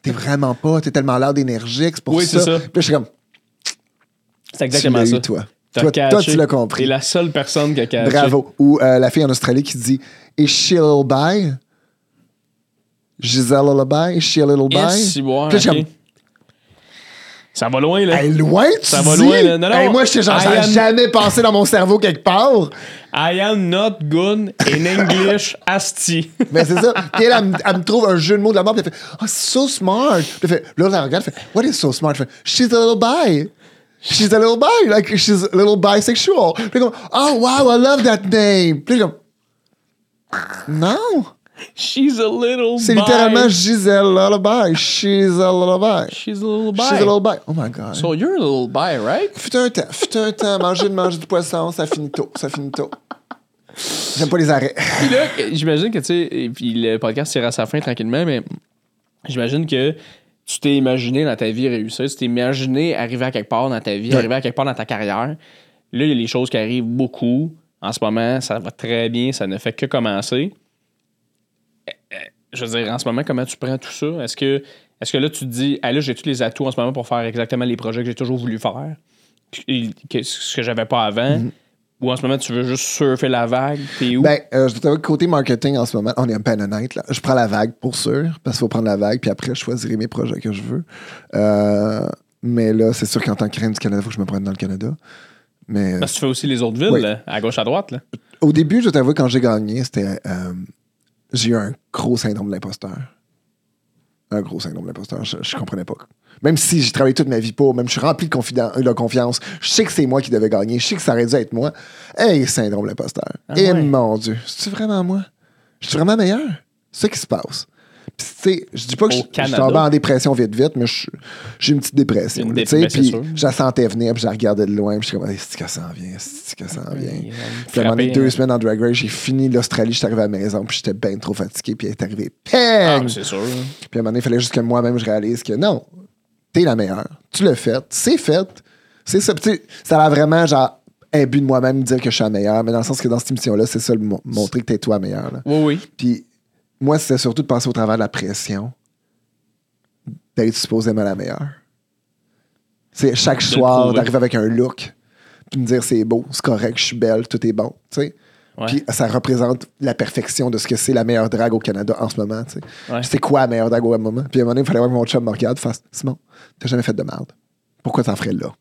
T'es vraiment pas, t'es tellement loud, énergique, c'est pour Oui, ça. c'est ça. Puis là, je suis comme, C'est exactement tu ça. eu, toi. Toi, toi, tu l'as compris. T'es la seule personne qui a catché. Bravo. Ou euh, la fille en Australie qui dit, is she a little bye? Gisèle a little bye? Is she a little bye? si, ouais, Puis là, je suis ok. comme, Ça va loin, là. Hey, loin, tu Ça va dis? loin, là. Non, non. Hey, moi, j'étais genre, I ça a am- jamais passé dans mon cerveau quelque part. I am not good in English, asti. Mais c'est ça. Puis elle, elle, me- elle me trouve un jeu de mots de la mort. Puis elle fait, oh, so smart. Puis elle fait, là, elle regarde. Elle fait, what is so smart? Elle fait, she's a little bi. She's a little bi. Like, she's a little bisexual. Puis comme, oh, wow, I love that name. Puis comme, non. She's a little C'est littéralement Gisèle Lullaby. She's a little bi. She's a little bi. She's a little bi. Oh my God. So you're a little bi, right? Fut un temps, fut un temps, manger de manger du poisson, ça finit tôt, ça finit tôt. J'aime pas les arrêts. Puis là, j'imagine que, tu sais, et puis le podcast tire à sa fin tranquillement, mais j'imagine que tu t'es imaginé dans ta vie réussir, tu t'es imaginé arriver à quelque part dans ta vie, Ouais. arriver à quelque part dans ta carrière. Là, il y a les choses qui arrivent beaucoup. En ce moment, ça va très bien, ça ne fait que commencer. Euh, euh, Je veux dire, en ce moment, comment tu prends tout ça? Est-ce que, est que là, tu te dis, ah là, j'ai tous les atouts en ce moment pour faire exactement les projets que j'ai toujours voulu faire, que- ce que j'avais pas avant? Ou en ce moment, tu veux juste surfer la vague? T'es où? Ben, euh, je dois t'avouer que côté marketing en ce moment, on est un peu honnête. Là. Je prends la vague pour sûr, parce qu'il faut prendre la vague, puis après, je choisirai mes projets que je veux. Euh, mais là, c'est sûr qu'en tant que reine du Canada, il faut que je me prenne dans le Canada. Mais Parce que tu fais aussi les autres villes, Oui. là, à gauche, à droite. Là. au début, je dois t'avouer, quand j'ai gagné, c'était. euh, j'ai eu un gros syndrome de l'imposteur. Un gros syndrome de l'imposteur. Je, je comprenais pas. Même si j'ai travaillé toute ma vie pour, même je suis rempli de, de confiance, je sais que c'est moi qui devais gagner, je sais que ça aurait dû être moi. Hey, syndrome de l'imposteur. Ah Et ouais. mon Dieu, c'est vraiment moi? Je suis vraiment meilleur? C'est ça qui se passe. Sais, je dis pas que je, tombé en dépression vite, vite, mais j'ai une petite dépression. Une puis je la sentais venir, puis je la regardais de loin, puis je suis comme, c'est que ça en vient, c'est que ça en vient? Puis à un moment donné, deux hein. semaines en Drag Race, j'ai fini l'Australie, je suis arrivé à la maison, puis j'étais bien trop fatigué, puis elle est arrivée. Ah, Pang! mais c'est sûr. Puis à un moment donné, il fallait juste que moi-même, je réalise que non, t'es la meilleure. Tu l'as fait, c'est fait. C'est ça. Ça a vraiment, genre, un but de moi-même de dire que je suis la meilleure, mais dans le sens que dans cette émission-là, c'est ça, montrer que t'es toi la meilleure. là. Oui, oui. Puis moi, c'était surtout de passer au travers de la pression d'être supposément la meilleure. C'est chaque De soir d'arriver avec un look, puis me dire c'est beau, c'est correct, je suis belle, tout est bon. tu sais. Ouais. Puis ça représente la perfection de ce que c'est la meilleure drague au Canada en ce moment. tu sais. Ouais. C'est quoi la meilleure drague au moment? Puis à un moment donné, il fallait voir que mon chum me regarde fasse Simon, t'as jamais fait de merde. Pourquoi t'en ferais là?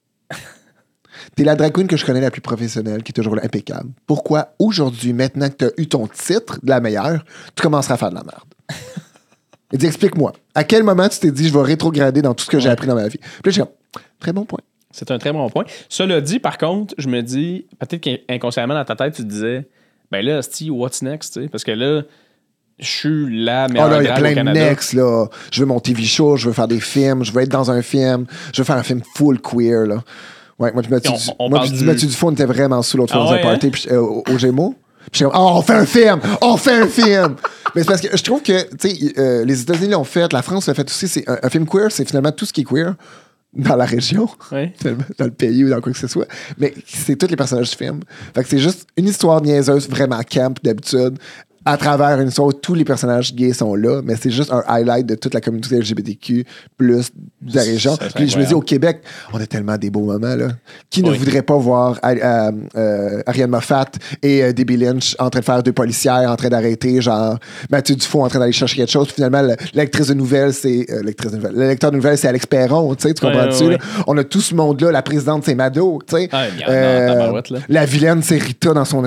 T'es la drag queen que je connais la plus professionnelle, qui est toujours impeccable. Pourquoi aujourd'hui, maintenant que t'as eu ton titre de la meilleure, tu commenceras à faire de la merde? [laughs] Il dit, explique-moi. À quel moment tu t'es dit, je vais rétrograder dans tout ce que j'ai appris dans ma vie? Puis là, comme, très bon point. C'est un très bon point. Cela dit, par contre, je me dis, peut-être qu'inconsciemment dans ta tête, tu te disais, ben là, Steve, what's next? Parce que là, je suis la Oh meilleure là, il y a plein de next, là. Je veux mon TV show, je veux faire des films, je veux être dans un film, je veux faire un film full queer, là. Ouais, moi, puis Mathieu, On- Du- on moi, Mathieu Dufault, on était vraiment sous l'autre fois Ah dans un party puis, euh, au, au Gémeaux. Puis j'étais comme, oh, on fait un film! On fait un film! [laughs] Mais c'est parce que je trouve que, tu sais, euh, les États-Unis l'ont fait, la France l'a fait aussi. C'est un, un film queer, c'est finalement tout ce qui est queer dans la région, Ouais. [laughs] dans le pays ou dans quoi que ce soit. Mais c'est tous les personnages du film. Fait que c'est juste une histoire niaiseuse, vraiment camp d'habitude, à travers une où tous les personnages gays sont là, mais c'est juste un highlight de toute la communauté LGBTQ plus de la région. Ça, Puis je me dis, au Québec, on a tellement des beaux moments, là. Qui ne voudrait pas voir euh, euh, Ariane Moffat et euh, Debbie Lynch en train de faire deux policières, en train d'arrêter, genre, Mathieu Dufault en train d'aller chercher quelque chose. Puis finalement, le- l'actrice de nouvelles, c'est. l'actrice de nouvelles. Le lecteur de nouvelles, c'est Alex Perron, tu sais, tu comprends-tu? On a tout ce monde-là. La présidente, c'est Mado, tu sais. Ah, la vilaine, c'est Rita dans son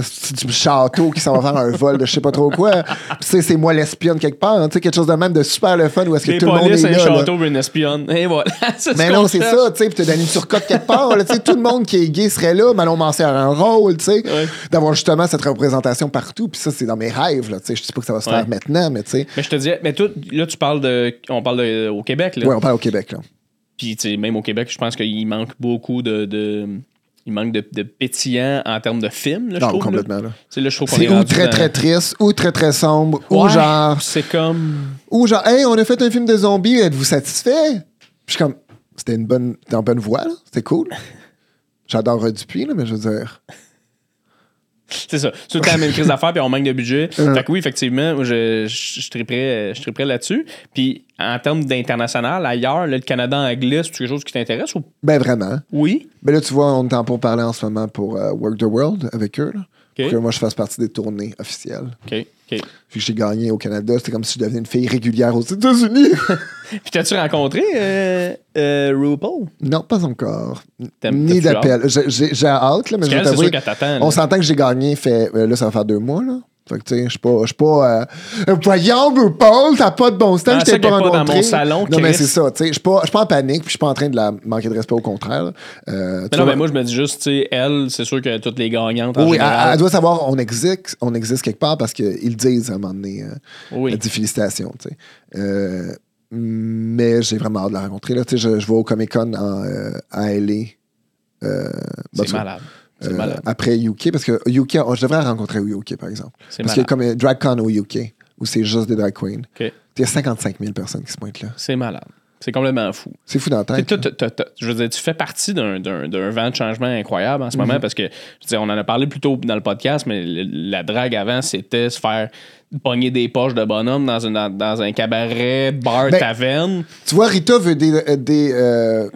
château qui s'en va faire un vol de je sais pas trop quoi. Tu sais, c'est moi l'espionne quelque part, hein, tu sais, quelque chose de même de super le fun où est-ce que Les tout le monde est polices, un là. là. château, une espionne. Et voilà. [laughs] Mais non, c'est ça, tu sais, puis t'as Danny Turcotte quelque part, là, tu sais, tout le monde qui est gay serait là, Manon Mancé aurait un rôle, tu sais, Ouais. d'avoir justement cette représentation partout, puis ça, c'est dans mes rêves, là, tu sais, je sais pas que ça va se Ouais. faire maintenant, mais tu sais, Mais je te disais, mais toi, là, tu parles de. On parle de, au Québec, là. ouais, on parle au Québec, là. Puis, tu sais, même au Québec, je pense qu'il manque beaucoup de. de- il manque de, de pétillant en termes de films, là, je Non, trouve. complètement, là. Là, je trouve qu'on C'est est ou très, dans- très triste, ou très, très sombre, ou genre, C'est comme. ou genre, hey, on a fait un film de zombies, êtes-vous satisfait? Puis je suis comme, c'était une bonne, en bonne voie, là, c'était cool. [laughs] J'adore Dupuis, là, mais je veux dire. C'est ça. C'est tout le temps la même crise d'affaires, puis on manque de budget. Fait que oui, effectivement, je, je, je triperais, je triperais là-dessus. Puis en termes d'international, ailleurs, là, le Canada anglais, c'est quelque chose qui t'intéresse ou? Ben vraiment. oui? Mais là, tu vois, on est en pour parler en ce moment pour euh, Work the World avec eux, là. Pour que moi, je fasse partie des tournées officielles. OK. OK. Vu que j'ai gagné au Canada, c'était comme si je devenais une fille régulière aux États-Unis. [laughs] Puis t'as-tu rencontré euh, euh, RuPaul? non, pas encore. Ni d'appel. J'ai- hâte, là, mais je vais t'avouer. On s'entend que j'ai gagné, fait, euh, là, ça va faire deux mois, là. Fait que, tu sais, je suis pas. Je suis pas. Euh, voyons, RuPaul, t'as pas de bon style, Ah, je t'ai pas est pas dans rencontré. mon salon, non, mais c'est ça, tu sais. Je suis pas, pas en panique, puis je suis pas en train de la manquer de respect, au contraire. Euh, Mais non, vois, mais moi, je me dis juste, tu sais, elle, c'est sûr que toutes les gagnantes. en Oui, elle, général, elle doit savoir on existe, on existe quelque part parce qu'ils disent à un moment donné. euh, Oui. Elle dit félicitations, tu sais. Euh, mais j'ai vraiment hâte de la rencontrer. Là. Tu sais, Je, je vais au Comic Con en, euh, à LA. euh, C'est bah, malade. Euh, après UK, parce que UK, oh, je devrais la rencontrer au UK, par exemple. Parce qu'il y a comme euh, DragCon au UK, où c'est juste des drag queens. Il y a 55 000 personnes qui se pointent là. C'est malade. C'est complètement fou. C'est fou dans la tête. t'as- je veux dire, tu fais partie d'un, vent de changement incroyable en ce moment parce que, je veux dire, on en a parlé plus tôt dans le podcast, mais le- la drague avant, c'était se faire pogner des poches de bonhomme dans, une, dans, dans un cabaret, bar, Ben, taverne, Tu vois, Rita veut des, des, euh,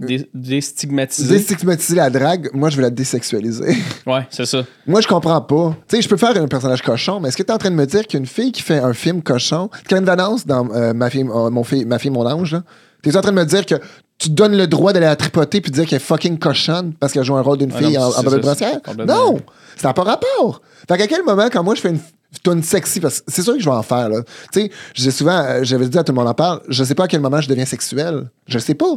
dé- déstigmatiser. déstigmatiser la drague. Moi, je veux la désexualiser. [laughs] Ouais, c'est ça. Moi, je comprends pas. Tu sais, je peux faire un personnage cochon, mais est-ce que tu es en train de me dire qu'une fille qui fait un film cochon, Karen Valence dans euh, ma, fille, euh, mon fille, ma fille, mon ange, là, t'es en train de me dire que tu donnes le droit d'aller la tripoter puis de dire qu'elle est fucking cochonne parce qu'elle joue un rôle d'une Ah fille non, en, en bobette brassière? Non! Ça n'a pas rapport. Fait qu'à quel moment, quand moi, je fais une tune sexy, parce que c'est sûr que je vais en faire, là. Tu sais, j'ai souvent, euh, j'avais dit à tout le monde en parle, je sais pas à quel moment je deviens sexuel. Je sais pas.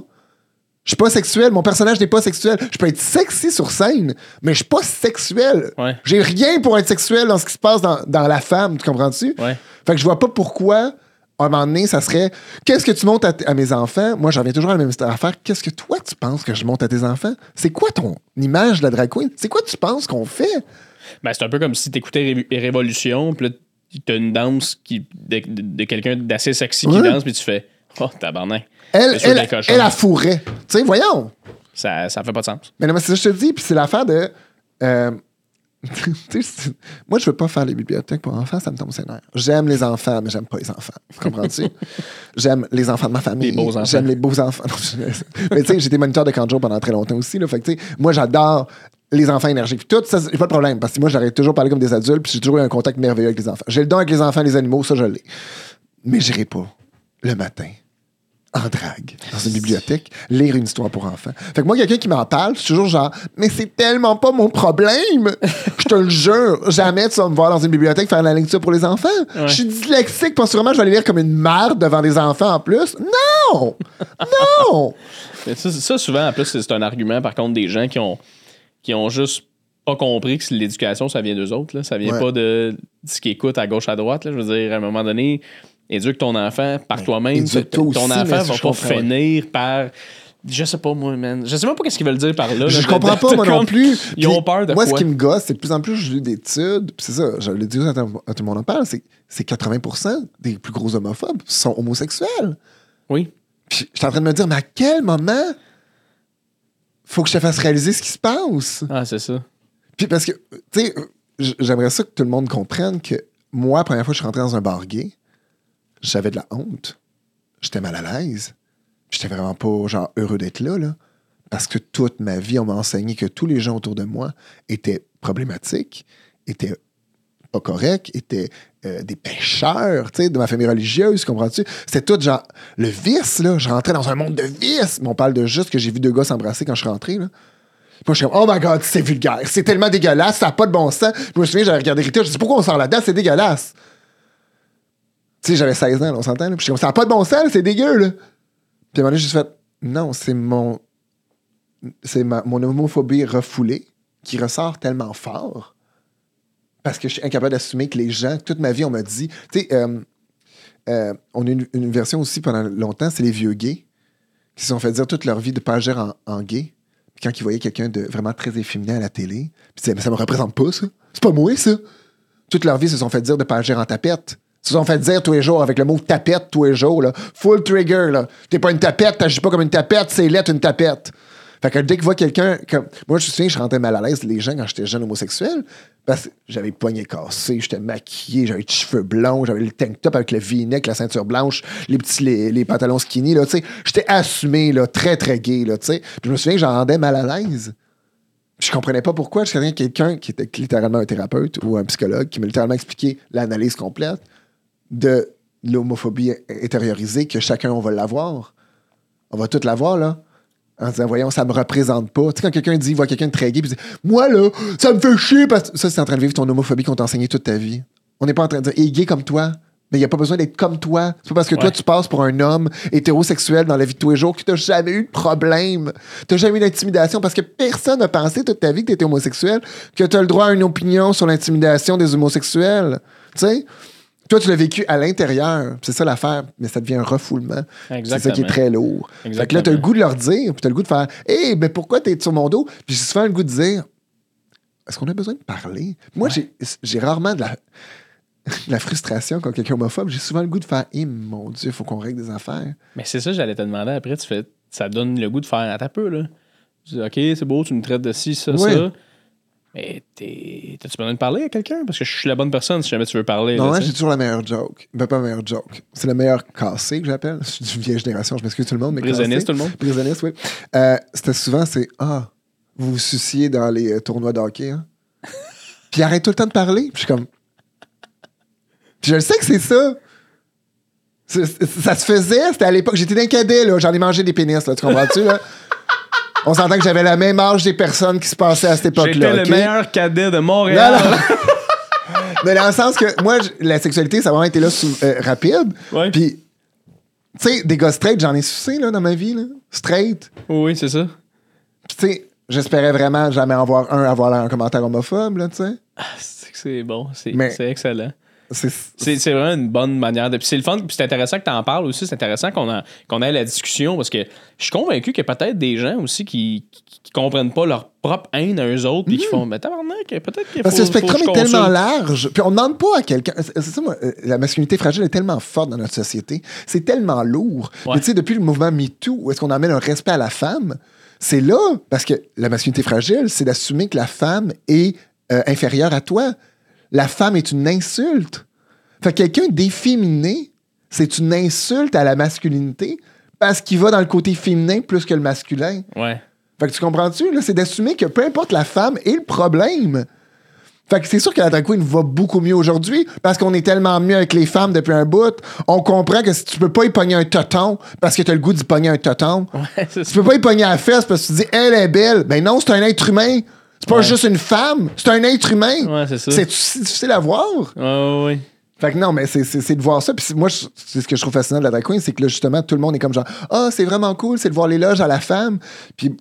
Je suis pas sexuel, mon personnage n'est pas sexuel. Je peux être sexy sur scène, mais je suis pas sexuel. Ouais. J'ai rien pour être sexuel dans ce qui se passe dans, dans la femme, tu comprends-tu? Ouais. Fait que je vois pas pourquoi, à un moment donné, ça serait qu'est-ce que tu montes à, mes enfants? Moi, j'en reviens toujours à la même affaire. Qu'est-ce que toi, tu penses que je monte à tes enfants? C'est quoi ton image de la drag queen? C'est quoi tu penses qu'on fait? Ben, c'est un peu comme si t'écoutais Ré- Révolution, puis là, t'as une danse qui, de, de- de quelqu'un d'assez sexy qui Ouais. danse, puis tu fais Oh, tabarnak. Elle, elle, elle a fourré. Tu sais, voyons. Ça, ça fait pas de sens. Mais non, mais c'est ça que je te dis, puis c'est l'affaire de. euh, [laughs] moi, je veux pas faire les bibliothèques pour enfants, ça me tombe nerfs. J'aime les enfants, mais j'aime pas les enfants. Comprends-tu? [laughs] j'aime les enfants de ma famille. Les beaux enfants. J'aime les beaux enfants. Non, mais tu sais, j'étais moniteur de jour pendant très longtemps aussi. Là, fait que, moi, j'adore les enfants énergiques. Puis tout, ça, j'ai pas de problème, parce que moi, j'aurais toujours parlé comme des adultes, puis j'ai toujours eu un contact merveilleux avec les enfants. J'ai le don avec les enfants, les animaux, ça, je l'ai. Mais j'irai pas le matin en drague dans une bibliothèque, lire une histoire pour enfants. Fait que moi, quelqu'un qui m'en parle, je suis toujours genre, mais c'est tellement pas mon problème. je te le jure, jamais tu vas me voir dans une bibliothèque faire la lecture pour les enfants. Ouais. Je suis dyslexique, pas sûrement je vais aller lire comme une merde devant des enfants en plus. Non! Non! [laughs] Ça, ça, souvent, en plus, c'est un argument, par contre, des gens qui ont, qui ont juste pas compris que l'éducation, ça vient d'eux autres. Là. Ça vient Ouais. pas de, de ce qu'ils écoutent à gauche, à droite. Là. Je veux dire, à un moment donné, éduque ton enfant par toi-même. Ton aussi, enfant mais va pas comprends, finir par. Je sais pas, moi, man. Je sais même pas qu'est-ce qu'ils veulent dire par là. Je là. comprends pas, moi non plus. Ils ont peur de Moi, quoi? ce qui me gosse, c'est de plus en plus, j'ai lu d'études, c'est ça, je l'ai dit à tout le monde en parle, c'est c'est 80% des plus gros homophobes sont homosexuels. Oui. Puis je suis en train de me dire, mais à quel moment faut que je te fasse réaliser ce qui se passe? Ah, c'est ça. Puis parce que, tu sais, j'aimerais ça que tout le monde comprenne que moi, la première fois que je suis rentré dans un bar gay, j'avais de la honte. J'étais mal à l'aise. J'étais vraiment pas, genre, heureux d'être là. Parce que toute ma vie, on m'a enseigné que tous les gens autour de moi étaient problématiques, étaient pas corrects, étaient euh, des pécheurs, tu sais, de ma famille religieuse, comprends-tu? C'était tout genre le vice, là. Je rentrais dans un monde de vice. Mais on parle de juste que j'ai vu deux gars s'embrasser quand je suis rentré, là. Moi, je suis comme, oh my god, c'est vulgaire, c'est tellement dégueulasse, ça n'a pas de bon sens. Puis je me souviens, j'avais regardé Rita, je dis, pourquoi on sort là-dedans, c'est dégueulasse. Tu sais, j'avais 16 ans, on s'entend. Puis je suis comme, ça n'a pas de bon sens, c'est dégueu, là. Puis à un moment donné, j'ai fait, non, c'est mon. C'est mon homophobie refoulée qui ressort tellement fort parce que je suis incapable d'assumer que les gens, toute ma vie, on m'a dit. Tu sais, euh, euh, on a une, une version aussi pendant longtemps, c'est les vieux gays qui se sont fait dire toute leur vie de pas agir en, gay. Puis quand ils voyaient quelqu'un de vraiment très efféminé à la télé, puis mais ça me représente pas, ça. C'est pas moi, ça. Toute leur vie, ils se sont fait dire de pas agir en tapette. Se sont fait dire tous les jours avec le mot tapette tous les jours, là. Full trigger. T'es pas une tapette, t'agis pas comme une tapette, c'est lettre une tapette. Fait que dès qu'ils voient quelqu'un. Comme... Moi, je me souviens, je rentrais mal à l'aise, les gens, quand j'étais jeune homosexuel, parce que j'avais le poignet cassé, j'étais maquillé, j'avais les cheveux blonds, j'avais le tank top avec le v-neck, la ceinture blanche, les petits les, les pantalons skinny, là, tu sais. J'étais assumé, là, très, très gay, là, tu sais. Puis je me souviens que j'en rendais mal à l'aise. Je comprenais pas pourquoi. Je connais quelqu'un qui était littéralement un thérapeute ou un psychologue qui m'a littéralement expliqué l'analyse complète de l'homophobie intériorisée que chacun, on va l'avoir. On va tout l'avoir, là. En disant, voyons, ça me représente pas. Tu sais, quand quelqu'un dit, voit quelqu'un de très gay, puis il dit, moi, là, ça me fait chier parce que ça, c'est en train de vivre ton homophobie qu'on t'a enseigné toute ta vie. On n'est pas en train de dire, il est gay comme toi. Mais il n'y a pas besoin d'être comme toi. C'est pas parce que toi, tu passes pour un homme hétérosexuel dans la vie de tous les jours que tu n'as jamais eu de problème. Tu n'as jamais eu d'intimidation parce que personne n'a pensé toute ta vie que tu étais homosexuel, que tu as le droit à une opinion sur l'intimidation des homosexuels. Tu sais? Toi, tu l'as vécu à l'intérieur. C'est ça l'affaire. Mais ça devient un refoulement. C'est ça qui est Exactement. très lourd. Fait que là, tu as Exactement. le goût de leur dire, puis tu as le goût de faire Hé, mais pourquoi tu es sur mon dos? Puis j'ai souvent le goût de dire Est-ce qu'on a besoin de parler? Moi, j'ai- j'ai rarement de la, [laughs] frustration quand quelqu'un est homophobe. J'ai souvent le goût de faire Hé, mon Dieu, il faut qu'on règle des affaires. Mais c'est ça, j'allais te demander après. Tu fais, ça donne le goût de faire ta peu, là. Tu dis, OK, c'est beau, tu me traites de ci, ça, Oui. ça. Mais t'es- t'as-tu besoin de parler à quelqu'un? Parce que je suis la bonne personne si jamais tu veux parler. Non, j'ai toujours la meilleure joke. Ben, pas la meilleure joke. C'est la meilleure cassée que j'appelle. Je suis d'une vieille génération, je m'excuse tout le monde. mais tout le monde. Prisonniste, oui. Euh, C'était souvent, c'est Ah, vous vous souciez dans les euh, tournois de hockey, hein? [laughs] Puis arrête tout le temps de parler. Puis je suis comme. Puis je le sais que c'est ça. C'est- c'est- Ça se faisait, c'était à l'époque. J'étais d'un cadet, là. J'en ai mangé des pénis, là. Tu comprends-tu, là? [laughs] On s'entend que j'avais la même âge des personnes qui se passaient à cette époque-là. J'étais le ok? meilleur cadet de Montréal. Non, non. [laughs] Mais dans le sens que moi, la sexualité, ça a vraiment été là sous- euh, rapide. Ouais. Puis, tu sais, des gars straight, j'en ai sucé là, dans ma vie. Là. Straight. Oui, c'est ça. Puis, tu sais, j'espérais vraiment jamais en voir un avoir un commentaire homophobe, là, tu sais. Ah, c'est que c'est bon. C'est excellent. C'est- vraiment une bonne manière de. Puis c'est le fun, puis c'est intéressant que tu en parles aussi. C'est intéressant qu'on ait la discussion parce que je suis convaincu qu'il y a peut-être des gens aussi qui, qui, qui comprennent pas leur propre haine à eux autres puis qui font Mais tabarnak, peut-être qu'il. Parce que le spectrum est tellement large. Puis on demande pas à quelqu'un. C'est ça, moi, euh, la masculinité fragile est tellement forte dans notre société. C'est tellement lourd. Ouais. Mais tu sais, depuis le mouvement MeToo, où est-ce qu'on amène un respect à la femme, c'est là. Parce que la masculinité fragile, c'est d'assumer que la femme est euh, inférieure à toi. La femme est une insulte. Fait que quelqu'un d'efféminé, c'est une insulte à la masculinité parce qu'il va dans le côté féminin plus que le masculin. Ouais. Fait que tu comprends-tu? C'est d'assumer que peu importe la femme est le problème. Fait que c'est sûr que la drag queen va beaucoup mieux aujourd'hui parce qu'on est tellement mieux avec les femmes depuis un bout. On comprend que si tu peux pas y pogner un toton parce que t'as le goût d'y pogner un toton, Ouais, tu peux pas y pogner à la fesse parce que tu dis elle est belle. Ben non, c'est un être humain. C'est pas Ouais. juste une femme, c'est un être humain. Ouais, c'est ça. C'est si difficile à voir. Ouais, ouais. Fait que non, mais c'est- de voir ça. Puis moi, c'est ce que je trouve fascinant de la drag queen, c'est que là, justement, tout le monde est comme genre, ah, c'est vraiment cool, c'est de voir l'éloge à la femme. Puis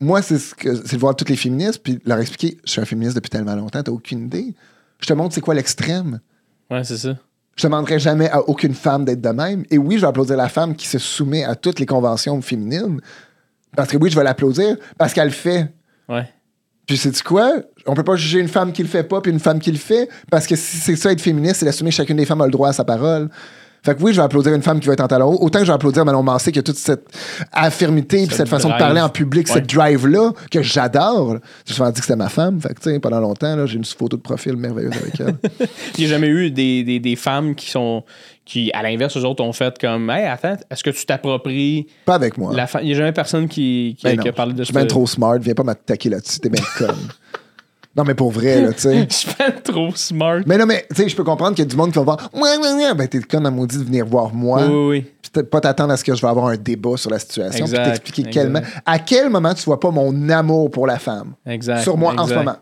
moi, c'est ce que c'est de voir toutes les féministes, puis leur expliquer, je suis un féministe depuis tellement longtemps, t'as aucune idée. Je te montre c'est quoi l'extrême. Ouais, c'est ça. Je demanderai jamais à aucune femme d'être de même. Et oui, je vais applaudir la femme qui se soumet à toutes les conventions féminines. Parce que oui, je vais l'applaudir parce qu'elle le fait. Ouais. Puis c'est quoi? On peut pas juger une femme qui le fait pas puis une femme qui le fait parce que si c'est ça être féministe, c'est d'assumer que chacune des femmes a le droit à sa parole. Fait que oui, je vais applaudir une femme qui va être en talon haut. Autant que je vais applaudir Manon Massé qui a toute cette affirmité puis Cette cette façon de parler en public, Ouais. cette drive-là que j'adore. J'ai souvent dit que c'était ma femme. Fait que tu sais, pendant longtemps, là, j'ai une photo de profil merveilleuse avec elle. Il n'y a jamais eu des, des, des femmes qui sont. Qui, à l'inverse, eux autres ont fait comme Hey, attends, est-ce que tu t'appropries pas avec moi. la Il n'y a jamais personne qui, qui, Ben qui a parlé de je suis bien trop smart. Viens pas m'attaquer là-dessus. T'es bien conne. [laughs] Non, mais pour vrai, là, tu sais. Je suis bien trop smart. Mais non, mais tu sais, je peux comprendre qu'il y a du monde qui va voir. Ouais, ouais, ouais. Ben, t'es conne à maudit de venir voir moi. Oui, oui, oui. Puis pas t'attendre à ce que je vais avoir un débat sur la situation. Exact, Puis t'expliquer exact. à quel moment tu vois pas mon amour pour la femme? Exact. sur moi en ce exact. moment.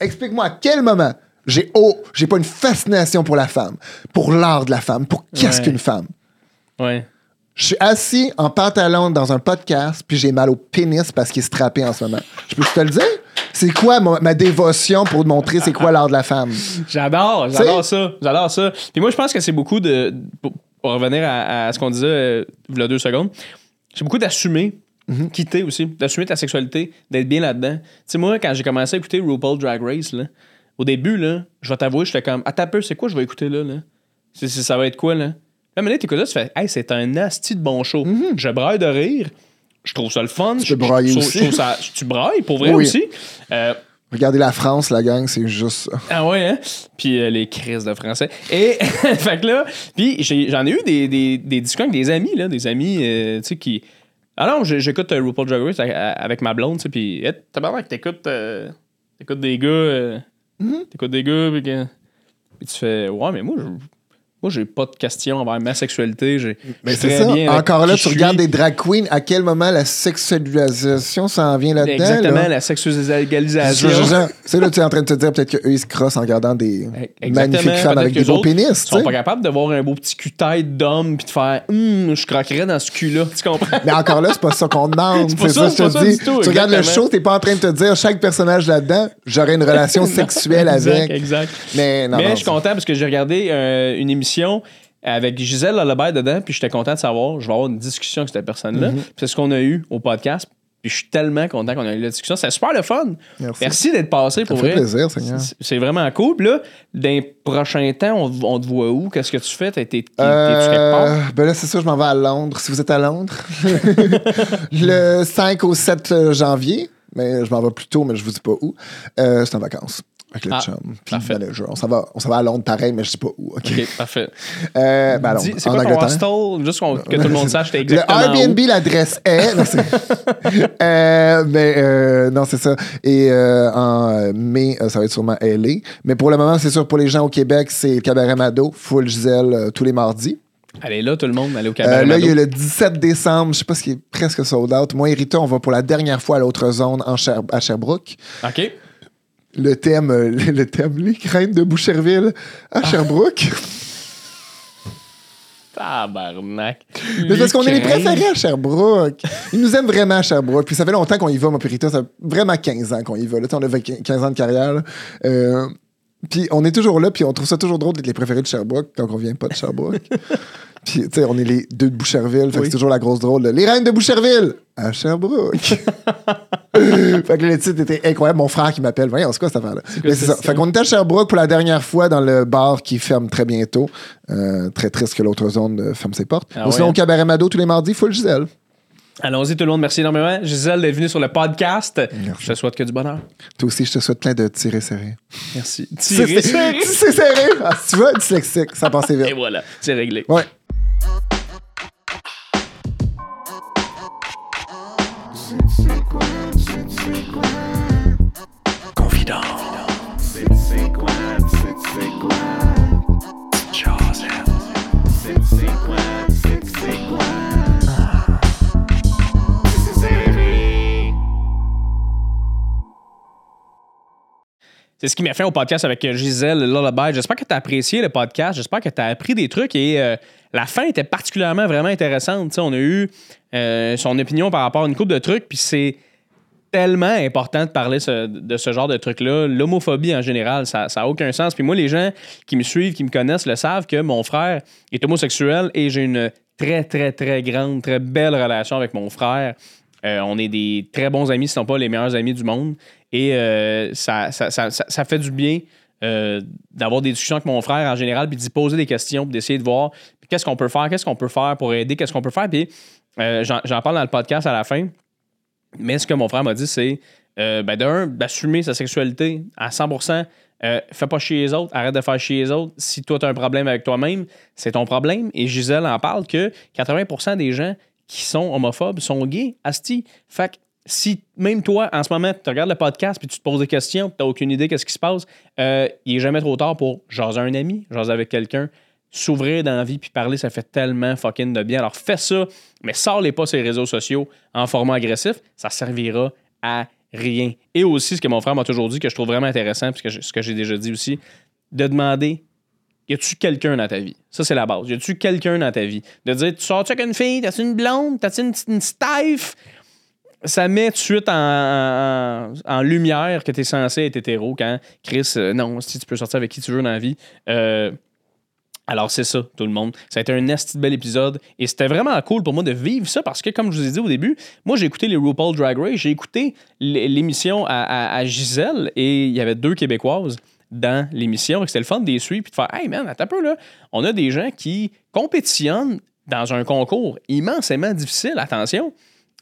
Explique-moi à quel moment j'ai oh, j'ai pas une fascination pour la femme, pour l'art de la femme, pour qu'est-ce Ouais. qu'une femme. Ouais. Je suis assis en pantalon dans un podcast, puis j'ai mal au pénis parce qu'il est strappé en ce moment. Je peux te le dire? C'est quoi ma, ma dévotion pour te montrer c'est quoi l'art de la femme? J'adore, j'adore ça. J'adore ça. Puis moi, je pense que c'est beaucoup de. Pour, pour revenir à, à ce qu'on disait euh, il y a deux secondes, c'est beaucoup d'assumer, Mhm. quitter aussi, d'assumer ta sexualité, d'être bien là-dedans. Tu sais, moi, quand j'ai commencé à écouter RuPaul Drag Race, là, au début, là, je vais t'avouer, j'étais comme, attends un peu, c'est quoi je vais écouter là? là? Ça va être quoi, là? Là, maintenant, t'écoutes ça, tu fais, hey, c'est un asti de bon show. Je braille de rire. Je trouve ça le fun. Mhm. Tu Je- trouve- aussi. je ça- tu brailles, pour vrai Oui. aussi. Euh, Regardez la France, la gang, c'est juste ça. ah ouais, hein? Puis euh, les crises de français. Et, [laughs] fait que là, puis j'en ai eu des, des, des discussions avec des amis, là, des amis, euh, tu sais, qui. Alors, j'ai- j'écoute RuPaul Drag Race avec- ma blonde, tu sais, puis hey, tabarnak, t'écoutes t'écoutes des gars, euh, Mm-hmm. t'écoutes des gars, puis, puis tu fais, ouais, mais moi, je. Moi, j'ai pas de questions envers ma sexualité. J'ai, Mais suis c'est ça. bien avec Encore là, tu regardes des drag queens, à quel moment la sexualisation s'en vient là-dedans? Exactement, là? la sexualisation. C'est là, tu es en train de te dire peut-être qu'eux, ils se crossent en regardant des Exactement. magnifiques femmes avec des beaux pénis. tu sont pas capables de voir un beau petit cul-tête d'homme puis de faire Hum, je croquerais dans ce cul-là. Tu comprends? Mais encore là, c'est pas ça qu'on demande. C'est ça, ça, je te dis. tu regardes le show, t'es pas en train de te dire chaque personnage là-dedans, j'aurais une relation [laughs] sexuelle avec. Exact. Mais non, Mais je suis content parce que j'ai regardé euh, une émission avec Gisèle Lullaby dedans, puis j'étais content de savoir, je vais avoir une discussion avec cette personne-là. Mhm. C'est ce qu'on a eu au podcast. Puis je suis tellement content qu'on a eu la discussion. C'est super le fun. Merci. d'être passé Ça pour fait vrai. plaisir, Seigneur. C'est- vraiment cool. Puis là, dans les prochains temps, on, on te voit où? Qu'est-ce que tu fais? T'es- T'es-tu quelque part? Euh, ben là, c'est ça, je m'en vais à Londres. Si vous êtes à Londres, [laughs] le 5 au 7 janvier, mais je m'en vais plus tôt, mais je vous dis pas où. Euh, c'est en vacances avec le Ah, chum. Puis parfait. ben, là, je- on s'en va, on s'en va à Londres pareil, mais je dis pas où. OK? Parfait. [laughs] Euh, ben, C'est quoi ton hostel? Juste que tout le monde sache, t'es Le exactement Airbnb, l'adresse est. Non, [laughs] Euh, mais euh, non, c'est ça. Et euh, en euh, mai, euh, ça va être sûrement LA. Mais pour le moment, c'est sûr, pour les gens au Québec, c'est le Cabaret Mado, Full Gisèle, euh, tous les mardis. Allez là, tout le monde, allez au Euh, cabaret. là, il y a le 17 décembre, je sais pas ce qui est presque sold out. Moi et Rita, on va pour la dernière fois à l'autre zone en à Sherbrooke. OK. Le thème, euh, le thème, les craintes de Boucherville à Ah. Sherbrooke. Tabarnak. Mais parce qu'on est les préférés à Sherbrooke. Ils nous aiment vraiment à Sherbrooke. Puis ça fait longtemps qu'on y va, moi, puis Rita. Ça fait vraiment 15 ans qu'on y va. Là, on a 15 ans de carrière. Euh, puis on est toujours là, puis on trouve ça toujours drôle d'être les préférés de Sherbrooke quand on vient pas de Sherbrooke. [laughs] puis, tu sais, on est les deux de Boucherville. Fait que Oui. c'est toujours la grosse drôle. Les reines de Boucherville à Sherbrooke. [laughs] fait que le titre était incroyable. Mon frère qui m'appelle. Voyons, c'est quoi cette affaire-là? Mais c'est ça. Fait qu'on était à Sherbrooke pour la dernière fois dans le bar qui ferme très bientôt. Euh, très triste que l'autre zone euh, ferme ses portes. Ah sinon, ouais? au Cabaret Mado tous les mardis, full Gisèle. Allons-y, tout le monde. Merci énormément. Gisèle d'être venue sur le podcast. Merci. Je te souhaite que du bonheur. Toi aussi, je te souhaite plein de tirer serré. Merci. Tirez, serré. c'est serré. Ah, si tu vois, dyslexique, ça passait Et vite. voilà, c'est réglé. Ouais. C'est ce qui m'a fait au podcast avec Gisèle Lullaby. J'espère que tu as apprécié le podcast. J'espère que tu as appris des trucs et euh, la fin était particulièrement vraiment intéressante. On a eu euh, son opinion par rapport à une couple de trucs, puis c'est tellement important de parler de ce genre de trucs-là. L'homophobie en général, ça n'a aucun sens. Puis moi, les gens qui me suivent, qui me connaissent, le savent que mon frère est homosexuel et j'ai une très, très, très grande, très belle relation avec mon frère. Euh, on est des très bons amis, sinon pas les meilleurs amis du monde. Et euh, ça, fait du bien euh, d'avoir des discussions avec mon frère en général, puis d'y poser des questions, puis d'essayer de voir qu'est-ce qu'on peut faire, qu'est-ce qu'on peut faire pour aider, qu'est-ce qu'on peut faire. Puis j'en parle dans le podcast à la fin. Mais ce que mon frère m'a dit, c'est ben, d'un, d'assumer sa sexualité à 100%. Euh, fais pas chier les autres, arrête de faire chier les autres. Si toi, tu as un problème avec toi-même, c'est ton problème. Et Gisèle en parle que 80% des gens qui sont homophobes sont gays. Asti. Fait que si même toi, en ce moment, tu regardes le podcast puis tu te poses des questions, tu n'as aucune idée qu'est-ce qui se passe, euh, il est jamais trop tard pour jaser un ami, jaser avec quelqu'un, s'ouvrir dans la vie puis parler, ça fait tellement fucking de bien. Alors fais ça, mais sors-les pas sur les réseaux sociaux en format agressif, ça servira à rien. Et aussi, ce que mon frère m'a toujours dit, que je trouve vraiment intéressant, puisque ce que j'ai déjà dit aussi, de demander y a-tu quelqu'un dans ta vie? Ça, c'est la base. Y a-tu quelqu'un dans ta vie? De dire, tu sors-tu avec une fille? T'as-tu une blonde? T'as-tu une, une stife? Ça met tout de suite en, lumière que tu es censé être hétéro quand Chris, euh, non, si tu peux sortir avec qui tu veux dans la vie. Euh, alors, c'est ça, tout le monde. Ça a été un esti bel épisode. Et c'était vraiment cool pour moi de vivre ça parce que, comme je vous ai dit au début, moi, j'ai écouté les RuPaul Drag Race. J'ai écouté l'émission à- à Gisèle et il y avait deux Québécoises dans l'émission. C'était le fun de les suivre puis de faire Hey man, attends un peu là. On a des gens qui compétitionnent dans un concours immensément difficile, attention.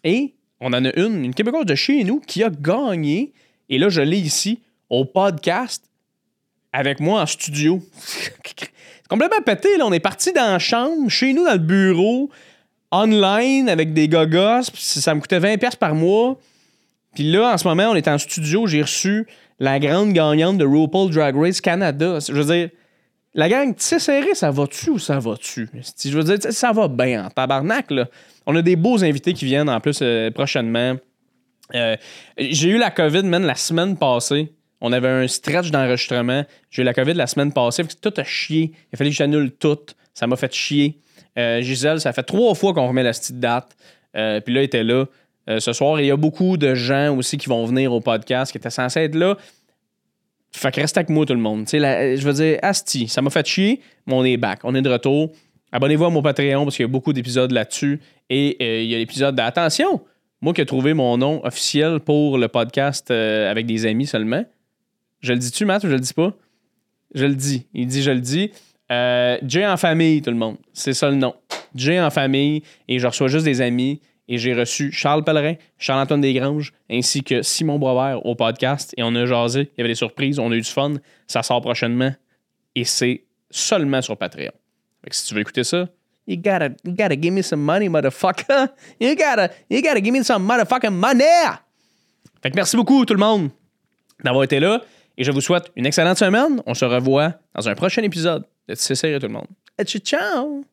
Et on en a une, une Québécoise de chez nous qui a gagné. Et là, je l'ai ici au podcast avec moi en studio. [laughs] Complètement pété, là. On est parti dans la chambre, chez nous, dans le bureau, online, avec des gogos. Ça me coûtait 20$ piastres par mois. Puis là, en ce moment, on est en studio. J'ai reçu la grande gagnante de RuPaul Drag Race Canada. Je veux dire, la gang, tu sais, serré, ça va-tu ou ça va-tu? Je veux dire, ça va bien en tabarnak, là. On a des beaux invités qui viennent en plus euh, prochainement. Euh, j'ai eu la COVID, man, la semaine passée. On avait un stretch d'enregistrement. J'ai eu la COVID la semaine passée. Tout a chié. Il fallu que j'annule tout. Ça m'a fait chier. Euh, Gisèle, ça fait trois fois qu'on remet la petite date. Puis là, elle était là euh, ce soir. Il y a beaucoup de gens aussi qui vont venir au podcast qui étaient censés être là. Fait que reste avec moi, tout le monde. La- je veux dire, Asti, ça m'a fait chier, mais on est back. On est de retour. Abonnez-vous à mon Patreon parce qu'il y a beaucoup d'épisodes là-dessus. Et euh, il y a l'épisode d'Attention, moi qui ai trouvé mon nom officiel pour le podcast euh, avec des amis seulement. Je le dis-tu, Matt, ou je le dis pas? Je le dis. Il dit, je le dis. Euh, Jay en famille, tout le monde. C'est ça le nom. Jay en famille. Et je reçois juste des amis. Et j'ai reçu Charles Pellerin, Charles-Antoine Desgranges, ainsi que Simon Brovert au podcast. Et on a jasé. Il y avait des surprises. On a eu du fun. Ça sort prochainement. Et c'est seulement sur Patreon. Fait que si tu veux écouter ça, you gotta, you gotta give me some money, motherfucker. You gotta, you gotta give me some motherfucking money. Fait que merci beaucoup, tout le monde, d'avoir été là. Et je vous souhaite une excellente semaine. On se revoit dans un prochain épisode de Serré, tout le monde. Et ciao!